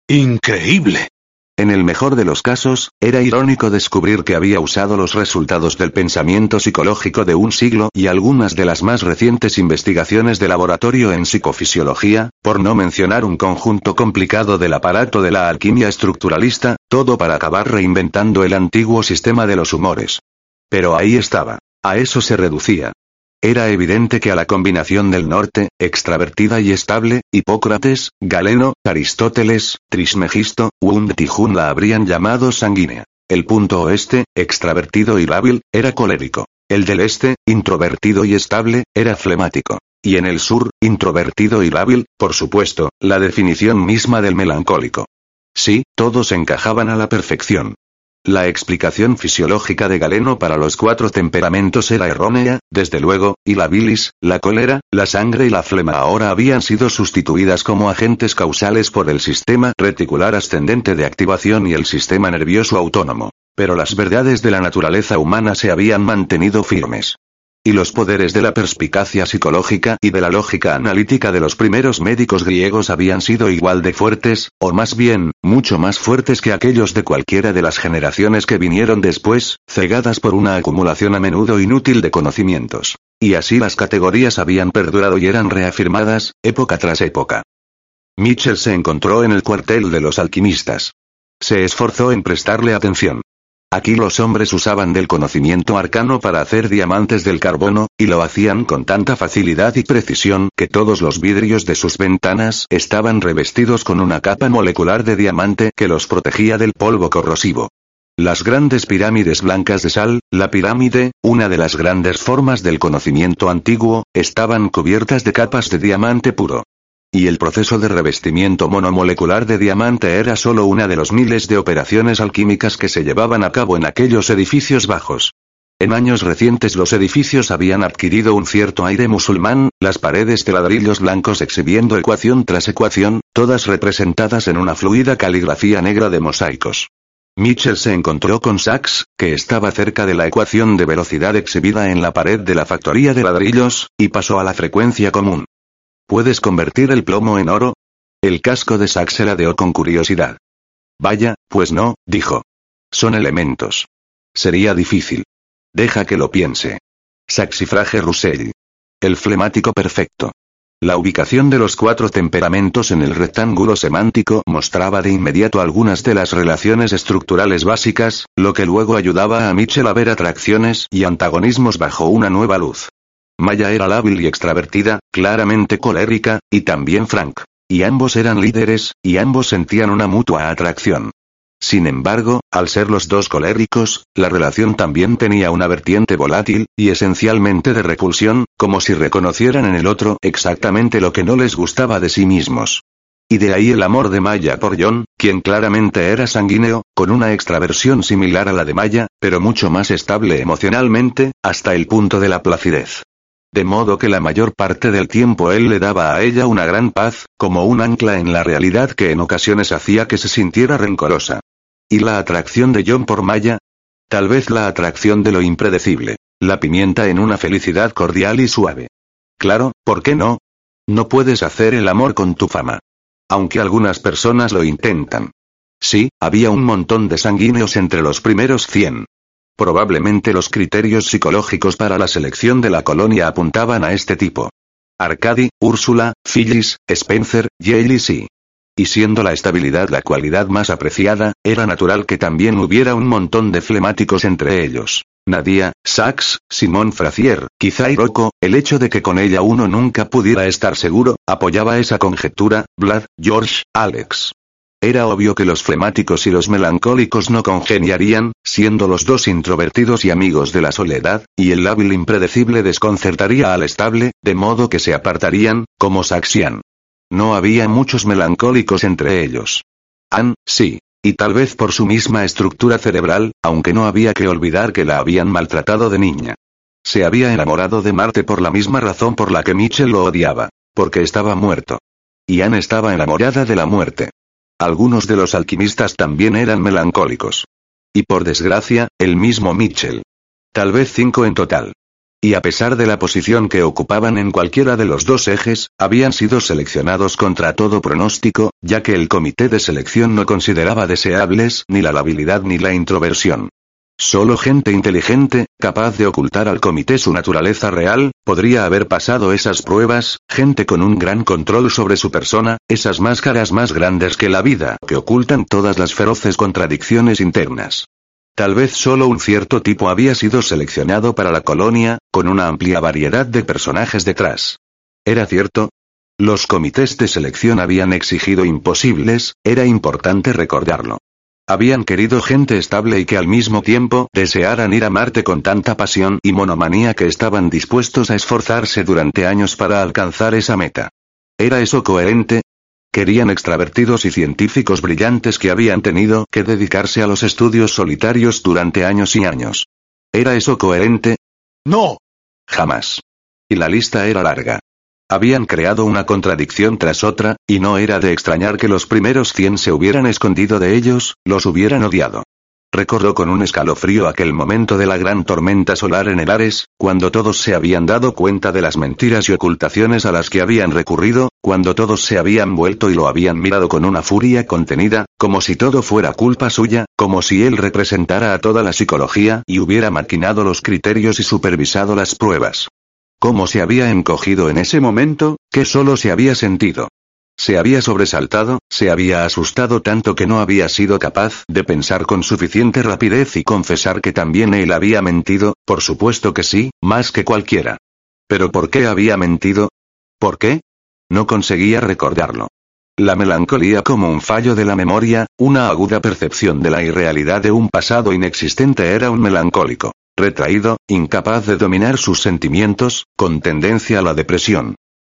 Increíble. En el mejor de los casos, era irónico descubrir que había usado los resultados del pensamiento psicológico de un siglo y algunas de las más recientes investigaciones de laboratorio en psicofisiología, por no mencionar un conjunto complicado del aparato de la alquimia estructuralista, todo para acabar reinventando el antiguo sistema de los humores. Pero ahí estaba. A eso se reducía. Era evidente que a la combinación del norte, extravertida y estable, Hipócrates, Galeno, Aristóteles, Trismegisto, und Tijun la habrían llamado sanguínea. El punto oeste, extravertido y lábil, era colérico. El del este, introvertido y estable, era flemático. Y en el sur, introvertido y lábil, por supuesto, la definición misma del melancólico. Sí, todos encajaban a la perfección. La explicación fisiológica de Galeno para los cuatro temperamentos era errónea, desde luego, y la bilis, la cólera, la sangre y la flema ahora habían sido sustituidas como agentes causales por el sistema reticular ascendente de activación y el sistema nervioso autónomo. Pero las verdades de la naturaleza humana se habían mantenido firmes. Y los poderes de la perspicacia psicológica y de la lógica analítica de los primeros médicos griegos habían sido igual de fuertes, o más bien, mucho más fuertes que aquellos de cualquiera de las generaciones que vinieron después, cegadas por una acumulación a menudo inútil de conocimientos. Y así las categorías habían perdurado y eran reafirmadas, época tras época. Mitchell se encontró en el cuartel de los alquimistas. Se esforzó en prestarle atención. Aquí los hombres usaban del conocimiento arcano para hacer diamantes del carbono, y lo hacían con tanta facilidad y precisión que todos los vidrios de sus ventanas estaban revestidos con una capa molecular de diamante que los protegía del polvo corrosivo. Las grandes pirámides blancas de sal, la pirámide, una de las grandes formas del conocimiento antiguo, estaban cubiertas de capas de diamante puro. Y el proceso de revestimiento monomolecular de diamante era solo una de los miles de operaciones alquímicas que se llevaban a cabo en aquellos edificios bajos. En años recientes los edificios habían adquirido un cierto aire musulmán, las paredes de ladrillos blancos exhibiendo ecuación tras ecuación, todas representadas en una fluida caligrafía negra de mosaicos. Mitchell se encontró con Sachs, que estaba cerca de la ecuación de velocidad exhibida en la pared de la factoría de ladrillos, y pasó a la frecuencia común. ¿Puedes convertir el plomo en oro? El casco de Sachs se ladeó con curiosidad. Vaya, pues no, dijo. Son elementos. Sería difícil. Deja que lo piense. Saxifrage Russell. El flemático perfecto. La ubicación de los cuatro temperamentos en el rectángulo semántico mostraba de inmediato algunas de las relaciones estructurales básicas, lo que luego ayudaba a Mitchell a ver atracciones y antagonismos bajo una nueva luz. Maya era lábil y extravertida, claramente colérica, y también Frank. Y ambos eran líderes, y ambos sentían una mutua atracción. Sin embargo, al ser los dos coléricos, la relación también tenía una vertiente volátil, y esencialmente de repulsión, como si reconocieran en el otro exactamente lo que no les gustaba de sí mismos. Y de ahí el amor de Maya por John, quien claramente era sanguíneo, con una extraversión similar a la de Maya, pero mucho más estable emocionalmente, hasta el punto de la placidez. De modo que la mayor parte del tiempo él le daba a ella una gran paz, como un ancla en la realidad que en ocasiones hacía que se sintiera rencorosa. ¿Y la atracción de John por Maya? Tal vez la atracción de lo impredecible. La pimienta en una felicidad cordial y suave. Claro, ¿por qué no? No puedes hacer el amor con tu fama. Aunque algunas personas lo intentan. Sí, había un montón de sanguíneos entre los primeros 100. Probablemente los criterios psicológicos para la selección de la colonia apuntaban a este tipo. Arcady, Úrsula, Phyllis, Spencer, Yale y y siendo la estabilidad la cualidad más apreciada, era natural que también hubiera un montón de flemáticos entre ellos. Nadia, Sachs, Simón Frazier, quizá Iroko, el hecho de que con ella uno nunca pudiera estar seguro, apoyaba esa conjetura, Vlad, George, Alex. Era obvio que los flemáticos y los melancólicos no congeniarían, siendo los dos introvertidos y amigos de la soledad, y el lábil impredecible desconcertaría al estable, de modo que se apartarían, como Saxian. No había muchos melancólicos entre ellos. Ann, sí. Y tal vez por su misma estructura cerebral, aunque no había que olvidar que la habían maltratado de niña. Se había enamorado de Marte por la misma razón por la que Mitchell lo odiaba. Porque estaba muerto. Y Ann estaba enamorada de la muerte. Algunos de los alquimistas también eran melancólicos. Y por desgracia, el mismo Mitchell. Tal vez cinco en total. Y a pesar de la posición que ocupaban en cualquiera de los dos ejes, habían sido seleccionados contra todo pronóstico, ya que el comité de selección no consideraba deseables ni la labilidad ni la introversión. Solo gente inteligente, capaz de ocultar al comité su naturaleza real, podría haber pasado esas pruebas, gente con un gran control sobre su persona, esas máscaras más grandes que la vida, que ocultan todas las feroces contradicciones internas. Tal vez solo un cierto tipo había sido seleccionado para la colonia, con una amplia variedad de personajes detrás. ¿Era cierto? Los comités de selección habían exigido imposibles, era importante recordarlo. Habían querido gente estable y que al mismo tiempo desearan ir a Marte con tanta pasión y monomanía que estaban dispuestos a esforzarse durante años para alcanzar esa meta. ¿Era eso coherente? Querían extravertidos y científicos brillantes que habían tenido que dedicarse a los estudios solitarios durante años y años. ¿Era eso coherente? No. Jamás. Y la lista era larga. Habían creado una contradicción tras otra, y no era de extrañar que los primeros cien se hubieran escondido de ellos, los hubieran odiado. Recordó con un escalofrío aquel momento de la gran tormenta solar en el Ares, cuando todos se habían dado cuenta de las mentiras y ocultaciones a las que habían recurrido, cuando todos se habían vuelto y lo habían mirado con una furia contenida, como si todo fuera culpa suya, como si él representara a toda la psicología y hubiera maquinado los criterios y supervisado las pruebas. ¿Cómo se había encogido en ese momento? que solo se había sentido? Se había sobresaltado, se había asustado tanto que no había sido capaz de pensar con suficiente rapidez y confesar que también él había mentido, por supuesto que sí, más que cualquiera. Pero ¿por qué había mentido? ¿Por qué? No conseguía recordarlo. La melancolía como un fallo de la memoria, una aguda percepción de la irrealidad de un pasado inexistente era un melancólico. Retraído, incapaz de dominar sus sentimientos, con tendencia a la depresión.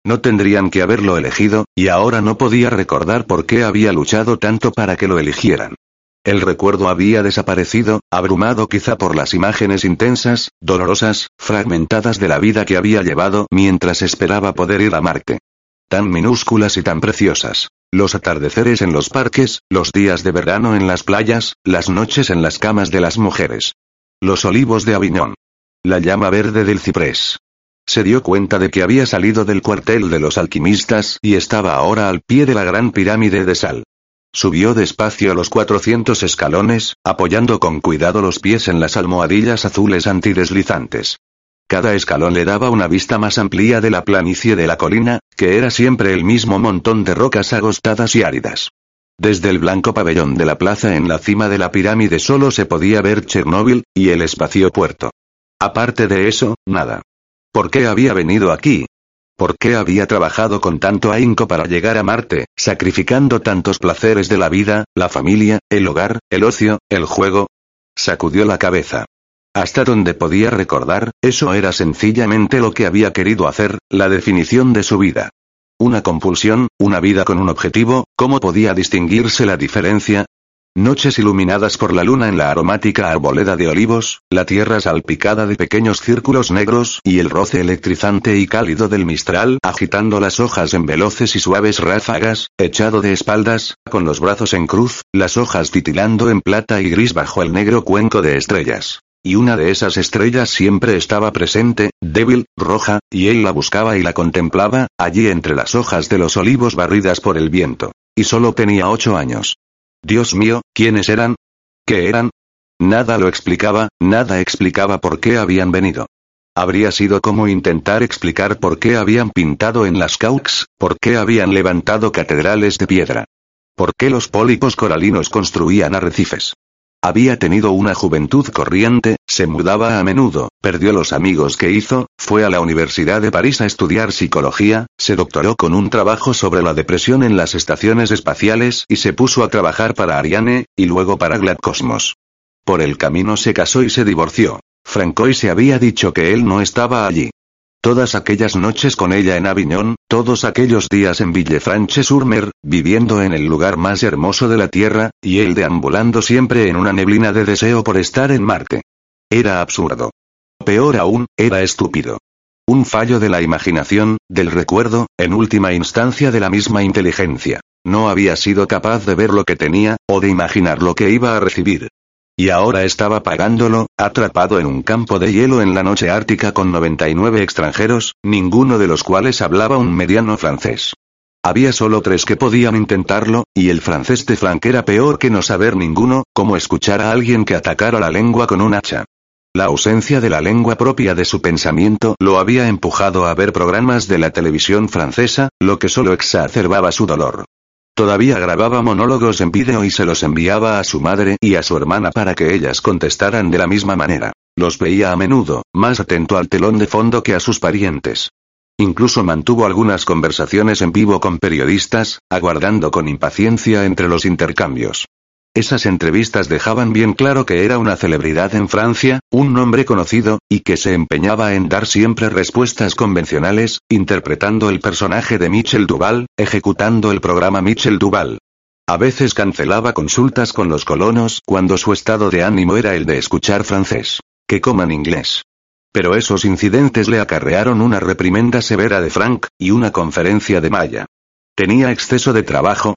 No tendrían que haberlo elegido, y ahora no podía recordar por qué había luchado tanto para que lo eligieran. El recuerdo había desaparecido, abrumado quizá por las imágenes intensas, dolorosas, fragmentadas de la vida que había llevado mientras esperaba poder ir a Marte. Tan minúsculas y tan preciosas. Los atardeceres en los parques, los días de verano en las playas, las noches en las camas de las mujeres. Los olivos de Aviñón. La llama verde del ciprés. Se dio cuenta de que había salido del cuartel de los alquimistas y estaba ahora al pie de la gran pirámide de sal. Subió despacio los 400 escalones, apoyando con cuidado los pies en las almohadillas azules antideslizantes. Cada escalón le daba una vista más amplia de la planicie de la colina, que era siempre el mismo montón de rocas agostadas y áridas. Desde el blanco pabellón de la plaza en la cima de la pirámide solo se podía ver Chernóbil, y el espacio puerto. Aparte de eso, nada. ¿Por qué había venido aquí? ¿Por qué había trabajado con tanto ahínco para llegar a Marte, sacrificando tantos placeres de la vida, la familia, el hogar, el ocio, el juego? Sacudió la cabeza. Hasta donde podía recordar, eso era sencillamente lo que había querido hacer, la definición de su vida. Una compulsión, una vida con un objetivo, ¿cómo podía distinguirse la diferencia? Noches iluminadas por la luna en la aromática arboleda de olivos, la tierra salpicada de pequeños círculos negros y el roce electrizante y cálido del mistral agitando las hojas en veloces y suaves ráfagas, echado de espaldas, con los brazos en cruz, las hojas titilando en plata y gris bajo el negro cuenco de estrellas. Y una de esas estrellas siempre estaba presente, débil, roja, y él la buscaba y la contemplaba, allí entre las hojas de los olivos barridas por el viento. Y solo tenía ocho años. Dios mío, ¿quiénes eran? ¿Qué eran? Nada lo explicaba, nada explicaba por qué habían venido. Habría sido como intentar explicar por qué habían pintado en las caux, por qué habían levantado catedrales de piedra. Por qué los pólipos coralinos construían arrecifes. Había tenido una juventud corriente, se mudaba a menudo, perdió los amigos que hizo, fue a la Universidad de París a estudiar psicología, se doctoró con un trabajo sobre la depresión en las estaciones espaciales y se puso a trabajar para Ariane, y luego para Gladcosmos. Por el camino se casó y se divorció. Francois se había dicho que él no estaba allí. Todas aquellas noches con ella en Aviñón, todos aquellos días en Villefranche-sur-Mer, viviendo en el lugar más hermoso de la Tierra, y él deambulando siempre en una neblina de deseo por estar en Marte. Era absurdo. Peor aún, era estúpido. Un fallo de la imaginación, del recuerdo, en última instancia de la misma inteligencia. No había sido capaz de ver lo que tenía, o de imaginar lo que iba a recibir. Y ahora estaba pagándolo, atrapado en un campo de hielo en la noche ártica con 99 extranjeros, ninguno de los cuales hablaba un mediano francés. Había solo tres que podían intentarlo, y el francés de Frank era peor que no saber ninguno, como escuchar a alguien que atacara la lengua con un hacha. La ausencia de la lengua propia de su pensamiento lo había empujado a ver programas de la televisión francesa, lo que solo exacerbaba su dolor. Todavía grababa monólogos en vídeo y se los enviaba a su madre y a su hermana para que ellas contestaran de la misma manera. Los veía a menudo, más atento al telón de fondo que a sus parientes. Incluso mantuvo algunas conversaciones en vivo con periodistas, aguardando con impaciencia entre los intercambios. Esas entrevistas dejaban bien claro que era una celebridad en Francia, un nombre conocido, y que se empeñaba en dar siempre respuestas convencionales, interpretando el personaje de Michel Duval, ejecutando el programa Michel Duval. A veces cancelaba consultas con los colonos cuando su estado de ánimo era el de escuchar francés. Que coman inglés. Pero esos incidentes le acarrearon una reprimenda severa de Frank, y una conferencia de Maya. ¿Tenía exceso de trabajo?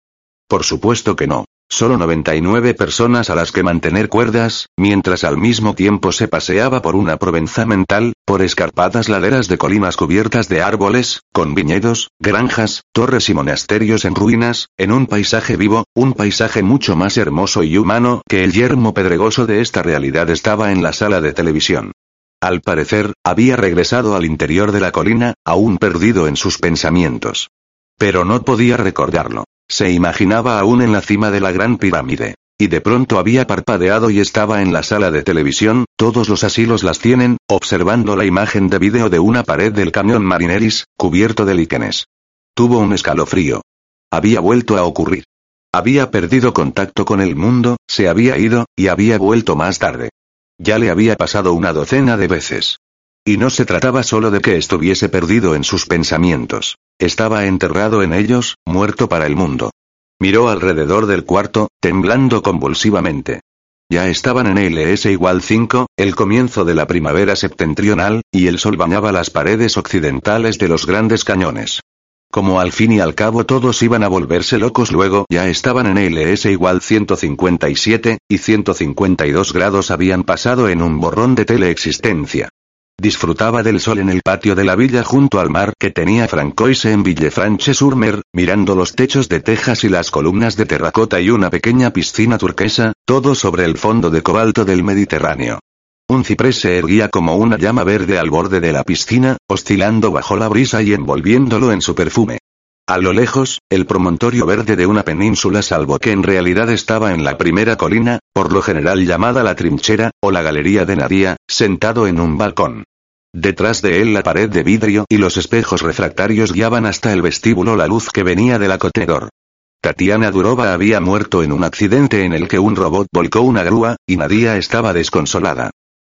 Por supuesto que no. Solo 99 personas a las que mantener cuerdas, mientras al mismo tiempo se paseaba por una Provenza mental, por escarpadas laderas de colinas cubiertas de árboles, con viñedos, granjas, torres y monasterios en ruinas, en un paisaje vivo, un paisaje mucho más hermoso y humano que el yermo pedregoso de esta realidad estaba en la sala de televisión. Al parecer, había regresado al interior de la colina, aún perdido en sus pensamientos. Pero no podía recordarlo. Se imaginaba aún en la cima de la gran pirámide. Y de pronto había parpadeado y estaba en la sala de televisión, todos los asilos las tienen, observando la imagen de vídeo de una pared del camión Marineris, cubierto de líquenes. Tuvo un escalofrío. Había vuelto a ocurrir. Había perdido contacto con el mundo, se había ido, y había vuelto más tarde. Ya le había pasado una docena de veces. Y no se trataba solo de que estuviese perdido en sus pensamientos. Estaba enterrado en ellos, muerto para el mundo. Miró alrededor del cuarto, temblando convulsivamente. Ya estaban en LS igual 5, el comienzo de la primavera septentrional, y el sol bañaba las paredes occidentales de los grandes cañones. Como al fin y al cabo todos iban a volverse locos luego, ya estaban en LS igual 157, y 152 grados habían pasado en un borrón de teleexistencia. Disfrutaba del sol en el patio de la villa junto al mar que tenía Francoise en Villefranche-sur-Mer, mirando los techos de tejas y las columnas de terracota y una pequeña piscina turquesa, todo sobre el fondo de cobalto del Mediterráneo. Un ciprés se erguía como una llama verde al borde de la piscina, oscilando bajo la brisa y envolviéndolo en su perfume. A lo lejos, el promontorio verde de una península salvo que en realidad estaba en la primera colina, por lo general llamada la trinchera, o la galería de Nadia, sentado en un balcón. Detrás de él la pared de vidrio y los espejos refractarios guiaban hasta el vestíbulo la luz que venía del acotedor. Tatiana Durova había muerto en un accidente en el que un robot volcó una grúa, y Nadia estaba desconsolada.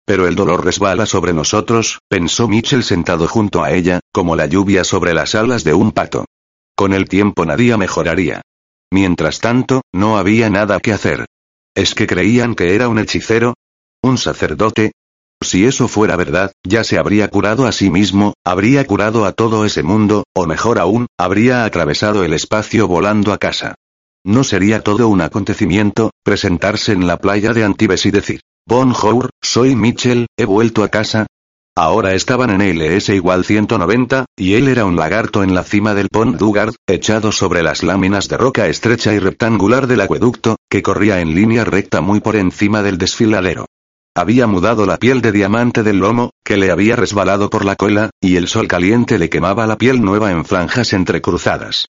Pero el dolor resbala sobre nosotros, pensó Mitchell sentado junto a ella, como la lluvia sobre las alas de un pato. Con el tiempo Nadia mejoraría. Mientras tanto, no había nada que hacer. ¿Es que creían que era un hechicero? ¿Un sacerdote? Si eso fuera verdad, ya se habría curado a sí mismo, habría curado a todo ese mundo, o mejor aún, habría atravesado el espacio volando a casa. ¿No sería todo un acontecimiento, presentarse en la playa de Antibes y decir, Bonjour, soy Mitchell, he vuelto a casa, Ahora estaban en LS igual 190, y él era un lagarto en la cima del Pont Dugard, echado sobre las láminas de roca estrecha y rectangular del acueducto, que corría en línea recta muy por encima del desfiladero. Había mudado la piel de diamante del lomo, que le había resbalado por la cola, y el sol caliente le quemaba la piel nueva en franjas entrecruzadas.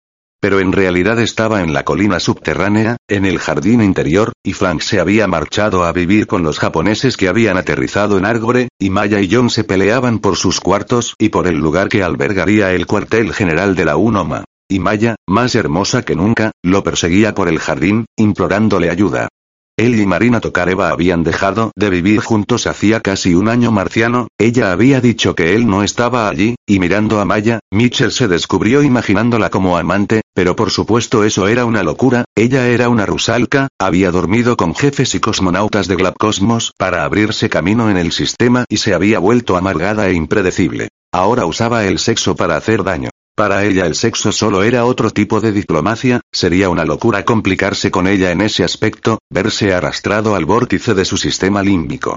Pero en realidad estaba en la colina subterránea, en el jardín interior, y Frank se había marchado a vivir con los japoneses que habían aterrizado en Argore, y Maya y John se peleaban por sus cuartos y por el lugar que albergaría el cuartel general de la UNOMA. Y Maya, más hermosa que nunca, lo perseguía por el jardín, implorándole ayuda. Él y Marina Tokareva habían dejado de vivir juntos hacía casi un año marciano, ella había dicho que él no estaba allí, y mirando a Maya, Mitchell se descubrió imaginándola como amante, pero por supuesto eso era una locura, ella era una rusalka, había dormido con jefes y cosmonautas de Glabcosmos para abrirse camino en el sistema y se había vuelto amargada e impredecible. Ahora usaba el sexo para hacer daño. Para ella el sexo solo era otro tipo de diplomacia, sería una locura complicarse con ella en ese aspecto, verse arrastrado al vórtice de su sistema límbico.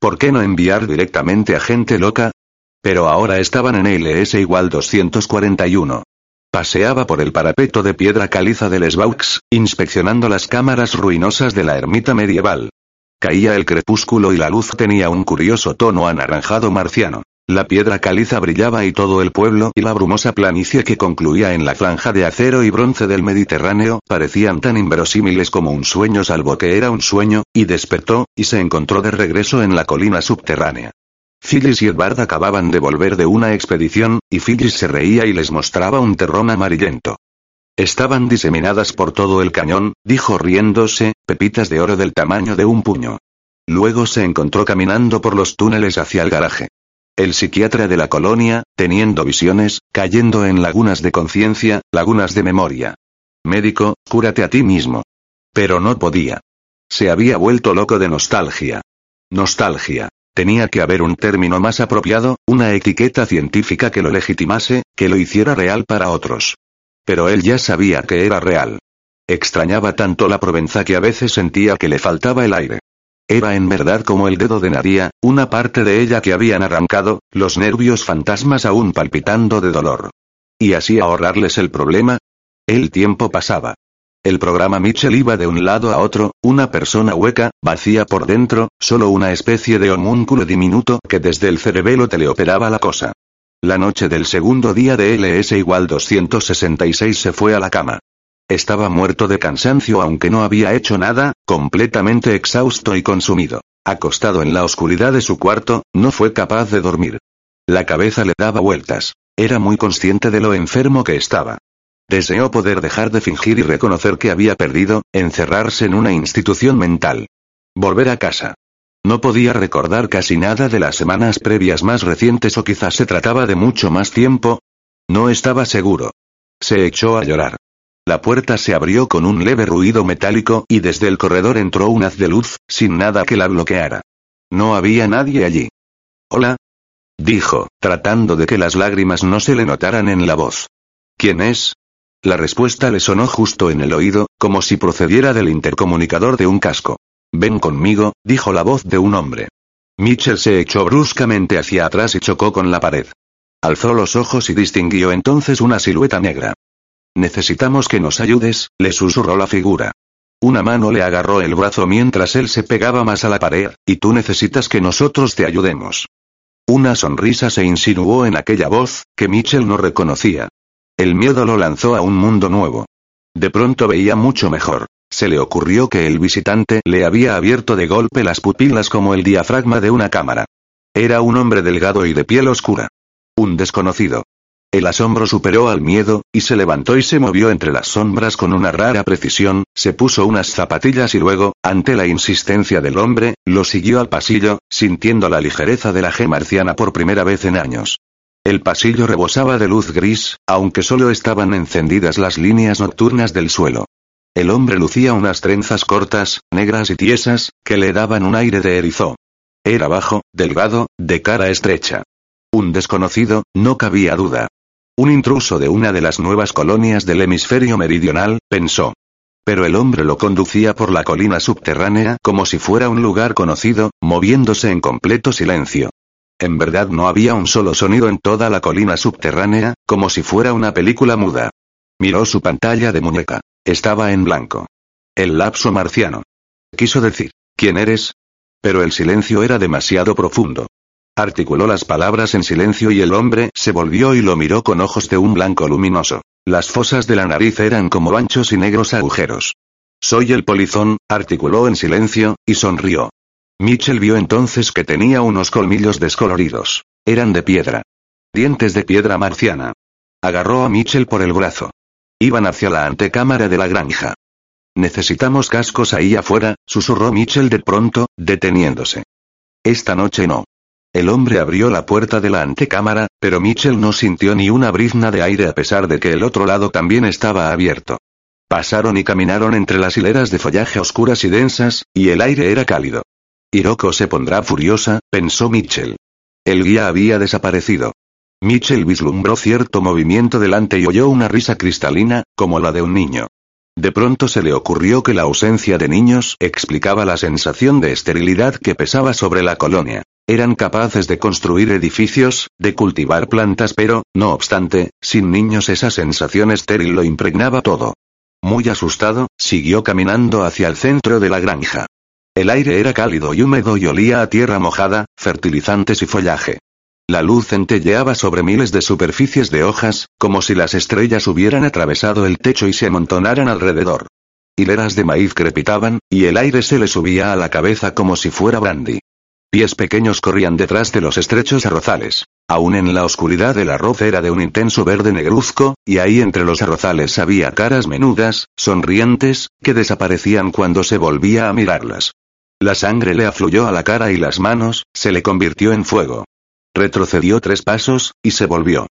¿Por qué no enviar directamente a gente loca? Pero ahora estaban en LS igual 241. Paseaba por el parapeto de piedra caliza del Sbaux, inspeccionando las cámaras ruinosas de la ermita medieval. Caía el crepúsculo y la luz tenía un curioso tono anaranjado marciano. La piedra caliza brillaba y todo el pueblo y la brumosa planicie que concluía en la franja de acero y bronce del Mediterráneo parecían tan inverosímiles como un sueño salvo que era un sueño, y despertó, y se encontró de regreso en la colina subterránea. Phyllis y Edward acababan de volver de una expedición, y Phyllis se reía y les mostraba un terrón amarillento. Estaban diseminadas por todo el cañón, dijo riéndose, pepitas de oro del tamaño de un puño. Luego se encontró caminando por los túneles hacia el garaje. El psiquiatra de la colonia, teniendo visiones, cayendo en lagunas de conciencia, lagunas de memoria. Médico, cúrate a ti mismo. Pero no podía. Se había vuelto loco de nostalgia. Nostalgia. Tenía que haber un término más apropiado, una etiqueta científica que lo legitimase, que lo hiciera real para otros. Pero él ya sabía que era real. Extrañaba tanto la Provenza que a veces sentía que le faltaba el aire. Era en verdad como el dedo de Nadia, una parte de ella que habían arrancado, los nervios fantasmas aún palpitando de dolor. ¿Y así ahorrarles el problema? El tiempo pasaba. El programa Mitchell iba de un lado a otro, una persona hueca, vacía por dentro, solo una especie de homúnculo diminuto que desde el cerebelo teleoperaba la cosa. La noche del segundo día de LS igual 266 se fue a la cama. Estaba muerto de cansancio aunque no había hecho nada, completamente exhausto y consumido. Acostado en la oscuridad de su cuarto, no fue capaz de dormir. La cabeza le daba vueltas. Era muy consciente de lo enfermo que estaba. Deseó poder dejar de fingir y reconocer que había perdido, encerrarse en una institución mental. Volver a casa. No podía recordar casi nada de las semanas previas más recientes o quizás se trataba de mucho más tiempo. No estaba seguro. Se echó a llorar. La puerta se abrió con un leve ruido metálico y desde el corredor entró un haz de luz, sin nada que la bloqueara. No había nadie allí. Hola. Dijo, tratando de que las lágrimas no se le notaran en la voz. ¿Quién es? La respuesta le sonó justo en el oído, como si procediera del intercomunicador de un casco. Ven conmigo, dijo la voz de un hombre. Mitchell se echó bruscamente hacia atrás y chocó con la pared. Alzó los ojos y distinguió entonces una silueta negra. Necesitamos que nos ayudes, le susurró la figura. Una mano le agarró el brazo mientras él se pegaba más a la pared, y tú necesitas que nosotros te ayudemos. Una sonrisa se insinuó en aquella voz, que Mitchell no reconocía. El miedo lo lanzó a un mundo nuevo. De pronto veía mucho mejor. Se le ocurrió que el visitante le había abierto de golpe las pupilas como el diafragma de una cámara. Era un hombre delgado y de piel oscura. Un desconocido. El asombro superó al miedo, y se levantó y se movió entre las sombras con una rara precisión, se puso unas zapatillas y luego, ante la insistencia del hombre, lo siguió al pasillo, sintiendo la ligereza de la G marciana por primera vez en años. El pasillo rebosaba de luz gris, aunque solo estaban encendidas las líneas nocturnas del suelo. El hombre lucía unas trenzas cortas, negras y tiesas, que le daban un aire de erizó. Era bajo, delgado, de cara estrecha. Un desconocido, no cabía duda. Un intruso de una de las nuevas colonias del hemisferio meridional, pensó. Pero el hombre lo conducía por la colina subterránea como si fuera un lugar conocido, moviéndose en completo silencio. En verdad no había un solo sonido en toda la colina subterránea, como si fuera una película muda. Miró su pantalla de muñeca. Estaba en blanco. El lapso marciano. Quiso decir, ¿quién eres? Pero el silencio era demasiado profundo. Articuló las palabras en silencio y el hombre se volvió y lo miró con ojos de un blanco luminoso. Las fosas de la nariz eran como anchos y negros agujeros. Soy el polizón, articuló en silencio, y sonrió. Mitchell vio entonces que tenía unos colmillos descoloridos. Eran de piedra. Dientes de piedra marciana. Agarró a Mitchell por el brazo. Iban hacia la antecámara de la granja. Necesitamos cascos ahí afuera, susurró Mitchell de pronto, deteniéndose. Esta noche no. El hombre abrió la puerta de la antecámara, pero Mitchell no sintió ni una brizna de aire a pesar de que el otro lado también estaba abierto. Pasaron y caminaron entre las hileras de follaje oscuras y densas, y el aire era cálido. Hiroko se pondrá furiosa, pensó Mitchell. El guía había desaparecido. Mitchell vislumbró cierto movimiento delante y oyó una risa cristalina, como la de un niño. De pronto se le ocurrió que la ausencia de niños explicaba la sensación de esterilidad que pesaba sobre la colonia. Eran capaces de construir edificios, de cultivar plantas, pero, no obstante, sin niños esa sensación estéril lo impregnaba todo. Muy asustado, siguió caminando hacia el centro de la granja. El aire era cálido y húmedo y olía a tierra mojada, fertilizantes y follaje. La luz centelleaba sobre miles de superficies de hojas, como si las estrellas hubieran atravesado el techo y se amontonaran alrededor. Hileras de maíz crepitaban, y el aire se le subía a la cabeza como si fuera brandy. Pies pequeños corrían detrás de los estrechos arrozales. Aún en la oscuridad el arroz era de un intenso verde negruzco, y ahí entre los arrozales había caras menudas, sonrientes, que desaparecían cuando se volvía a mirarlas. La sangre le afluyó a la cara y las manos, se le convirtió en fuego. Retrocedió tres pasos, y se volvió.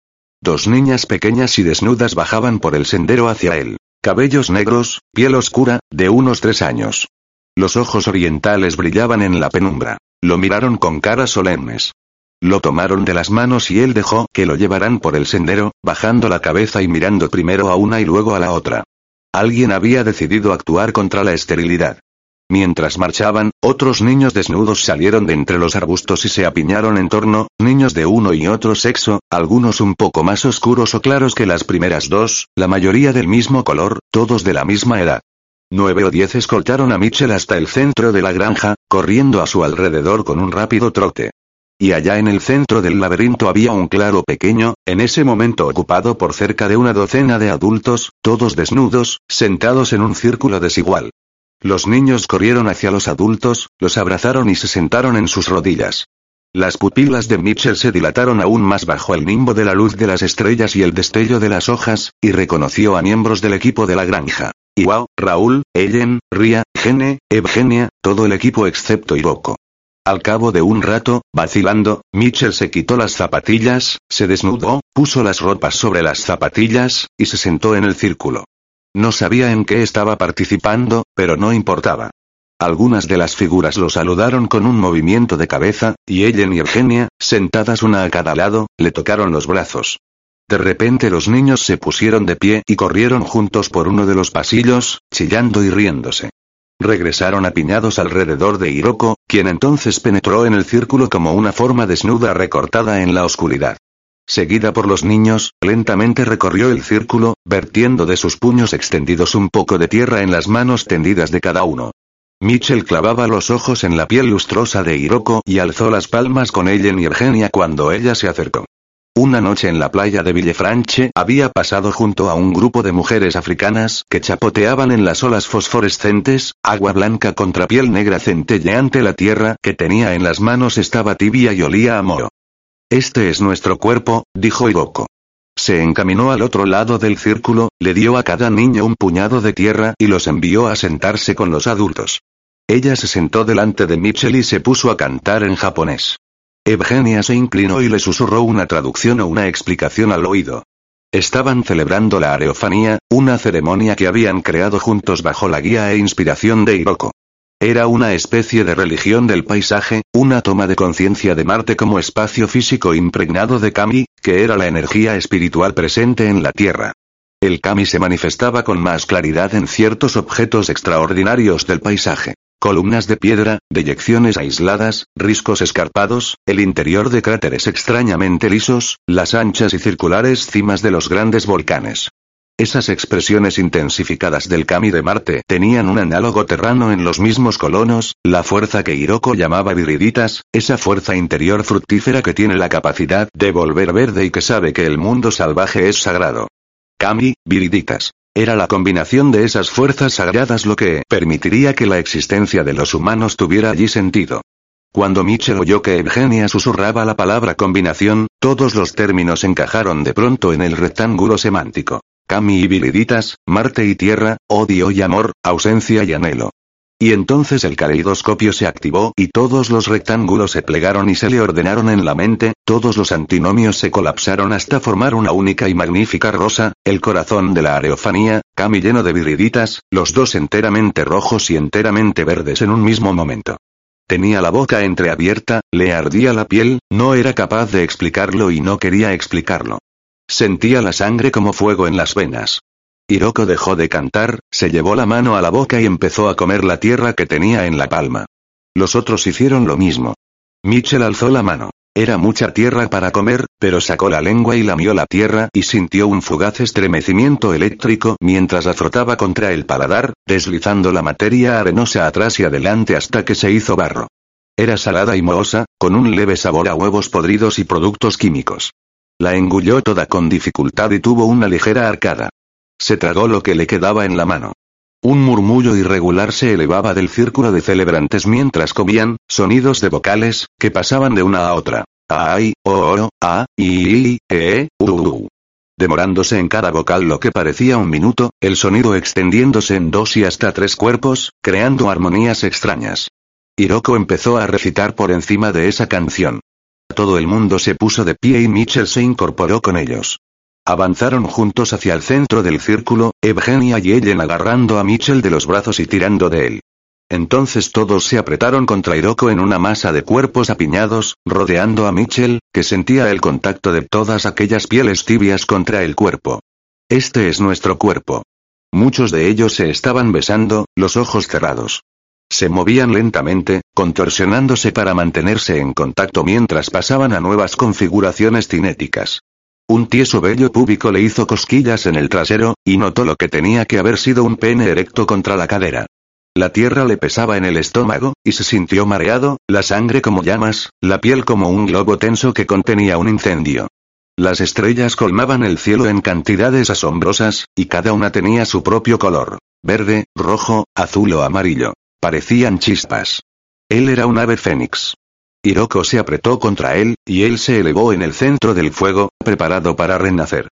Dos niñas pequeñas y desnudas bajaban por el sendero hacia él. Cabellos negros, piel oscura, de unos tres años. Los ojos orientales brillaban en la penumbra. Lo miraron con caras solemnes. Lo tomaron de las manos y él dejó que lo llevaran por el sendero, bajando la cabeza y mirando primero a una y luego a la otra. Alguien había decidido actuar contra la esterilidad. Mientras marchaban, otros niños desnudos salieron de entre los arbustos y se apiñaron en torno, niños de uno y otro sexo, algunos un poco más oscuros o claros que las primeras dos, la mayoría del mismo color, todos de la misma edad. Nueve o diez escoltaron a Mitchell hasta el centro de la granja, corriendo a su alrededor con un rápido trote. Y allá en el centro del laberinto había un claro pequeño, en ese momento ocupado por cerca de una docena de adultos, todos desnudos, sentados en un círculo desigual. Los niños corrieron hacia los adultos, los abrazaron y se sentaron en sus rodillas. Las pupilas de Mitchell se dilataron aún más bajo el nimbo de la luz de las estrellas y el destello de las hojas, y reconoció a miembros del equipo de la granja. Iwao, Raúl, Ellen, Ria, Gene, Evgenia, todo el equipo excepto Iroko. Al cabo de un rato, vacilando, Mitchell se quitó las zapatillas, se desnudó, puso las ropas sobre las zapatillas, y se sentó en el círculo. No sabía en qué estaba participando, pero no importaba. Algunas de las figuras lo saludaron con un movimiento de cabeza, y Ellen y Eugenia, sentadas una a cada lado, le tocaron los brazos. De repente los niños se pusieron de pie y corrieron juntos por uno de los pasillos, chillando y riéndose. Regresaron apiñados alrededor de Hiroko, quien entonces penetró en el círculo como una forma desnuda recortada en la oscuridad. Seguida por los niños, lentamente recorrió el círculo, vertiendo de sus puños extendidos un poco de tierra en las manos tendidas de cada uno. Mitchell clavaba los ojos en la piel lustrosa de Hiroko y alzó las palmas con Ellen y Eugenia cuando ella se acercó. Una noche en la playa de Villefranche había pasado junto a un grupo de mujeres africanas que chapoteaban en las olas fosforescentes, agua blanca contra piel negra centelleante la tierra que tenía en las manos estaba tibia y olía a moho. Este es nuestro cuerpo, dijo Hiroko. Se encaminó al otro lado del círculo, le dio a cada niño un puñado de tierra y los envió a sentarse con los adultos. Ella se sentó delante de Mitchell y se puso a cantar en japonés. Eugenia se inclinó y le susurró una traducción o una explicación al oído. Estaban celebrando la areofanía, una ceremonia que habían creado juntos bajo la guía e inspiración de Hiroko. Era una especie de religión del paisaje, una toma de conciencia de Marte como espacio físico impregnado de Kami, que era la energía espiritual presente en la Tierra. El Kami se manifestaba con más claridad en ciertos objetos extraordinarios del paisaje columnas de piedra, deyecciones aisladas, riscos escarpados, el interior de cráteres extrañamente lisos, las anchas y circulares cimas de los grandes volcanes. Esas expresiones intensificadas del Kami de Marte tenían un análogo terrano en los mismos colonos, la fuerza que Hiroko llamaba viriditas, esa fuerza interior fructífera que tiene la capacidad de volver verde y que sabe que el mundo salvaje es sagrado. Kami, viriditas. Era la combinación de esas fuerzas sagradas lo que permitiría que la existencia de los humanos tuviera allí sentido. Cuando Mitchell oyó que Eugenia susurraba la palabra combinación, todos los términos encajaron de pronto en el rectángulo semántico. Kami y Viriditas, Marte y Tierra, odio y amor, ausencia y anhelo. Y entonces el caleidoscopio se activó y todos los rectángulos se plegaron y se le ordenaron en la mente, todos los antinomios se colapsaron hasta formar una única y magnífica rosa, el corazón de la areofanía, Cami lleno de viriditas, los dos enteramente rojos y enteramente verdes en un mismo momento. Tenía la boca entreabierta, le ardía la piel, no era capaz de explicarlo y no quería explicarlo. Sentía la sangre como fuego en las venas. Hiroko dejó de cantar, se llevó la mano a la boca y empezó a comer la tierra que tenía en la palma. Los otros hicieron lo mismo. Mitchell alzó la mano. Era mucha tierra para comer, pero sacó la lengua y lamió la tierra y sintió un fugaz estremecimiento eléctrico mientras la frotaba contra el paladar, deslizando la materia arenosa atrás y adelante hasta que se hizo barro. Era salada y mohosa, con un leve sabor a huevos podridos y productos químicos. La engulló toda con dificultad y tuvo una ligera arcada. Se tragó lo que le quedaba en la mano. Un murmullo irregular se elevaba del círculo de celebrantes mientras comían, sonidos de vocales, que pasaban de una a otra. Ay, o, o, a, i, i, e, u, u. Demorándose en cada vocal lo que parecía un minuto, el sonido extendiéndose en dos y hasta tres cuerpos, creando armonías extrañas. Hiroko empezó a recitar por encima de esa canción. Todo el mundo se puso de pie y Mitchell se incorporó con ellos. Avanzaron juntos hacia el centro del círculo, Eugenia y Ellen agarrando a Mitchell de los brazos y tirando de él. Entonces todos se apretaron contra Hiroko en una masa de cuerpos apiñados, rodeando a Mitchell, que sentía el contacto de todas aquellas pieles tibias contra el cuerpo. Este es nuestro cuerpo. Muchos de ellos se estaban besando, los ojos cerrados. Se movían lentamente, contorsionándose para mantenerse en contacto mientras pasaban a nuevas configuraciones cinéticas. Un tieso vello púbico le hizo cosquillas en el trasero, y notó lo que tenía que haber sido un pene erecto contra la cadera. La tierra le pesaba en el estómago, y se sintió mareado, la sangre como llamas, la piel como un globo tenso que contenía un incendio. Las estrellas colmaban el cielo en cantidades asombrosas, y cada una tenía su propio color. Verde, rojo, azul o amarillo. Parecían chispas. Él era un ave fénix. Hiroko se apretó contra él, y él se elevó en el centro del fuego, preparado para renacer.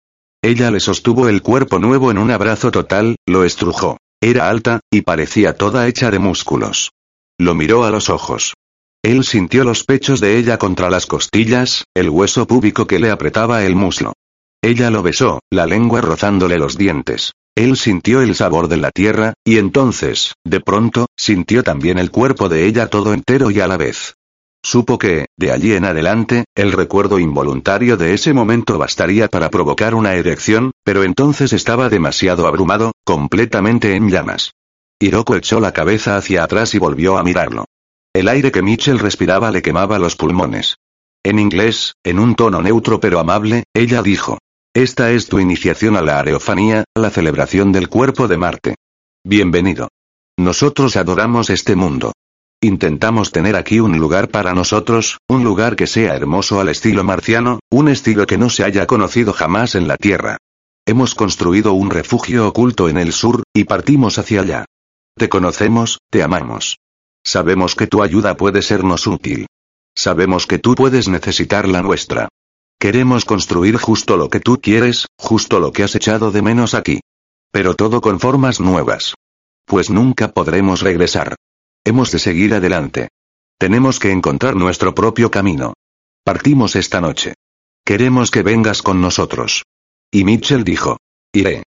Ella le sostuvo el cuerpo nuevo en un abrazo total, lo estrujó. Era alta, y parecía toda hecha de músculos. Lo miró a los ojos. Él sintió los pechos de ella contra las costillas, el hueso púbico que le apretaba el muslo. Ella lo besó, la lengua rozándole los dientes. Él sintió el sabor de la tierra, y entonces, de pronto, sintió también el cuerpo de ella todo entero y a la vez. Supo que, de allí en adelante, el recuerdo involuntario de ese momento bastaría para provocar una erección, pero entonces estaba demasiado abrumado, completamente en llamas. Hiroko echó la cabeza hacia atrás y volvió a mirarlo. El aire que Mitchell respiraba le quemaba los pulmones. En inglés, en un tono neutro pero amable, ella dijo. Esta es tu iniciación a la areofanía, la celebración del cuerpo de Marte. Bienvenido. Nosotros adoramos este mundo. Intentamos tener aquí un lugar para nosotros, un lugar que sea hermoso al estilo marciano, un estilo que no se haya conocido jamás en la Tierra. Hemos construido un refugio oculto en el sur, y partimos hacia allá. Te conocemos, te amamos. Sabemos que tu ayuda puede sernos útil. Sabemos que tú puedes necesitar la nuestra. Queremos construir justo lo que tú quieres, justo lo que has echado de menos aquí. Pero todo con formas nuevas. Pues nunca podremos regresar. Hemos de seguir adelante. Tenemos que encontrar nuestro propio camino. Partimos esta noche. Queremos que vengas con nosotros. Y Mitchell dijo. Iré.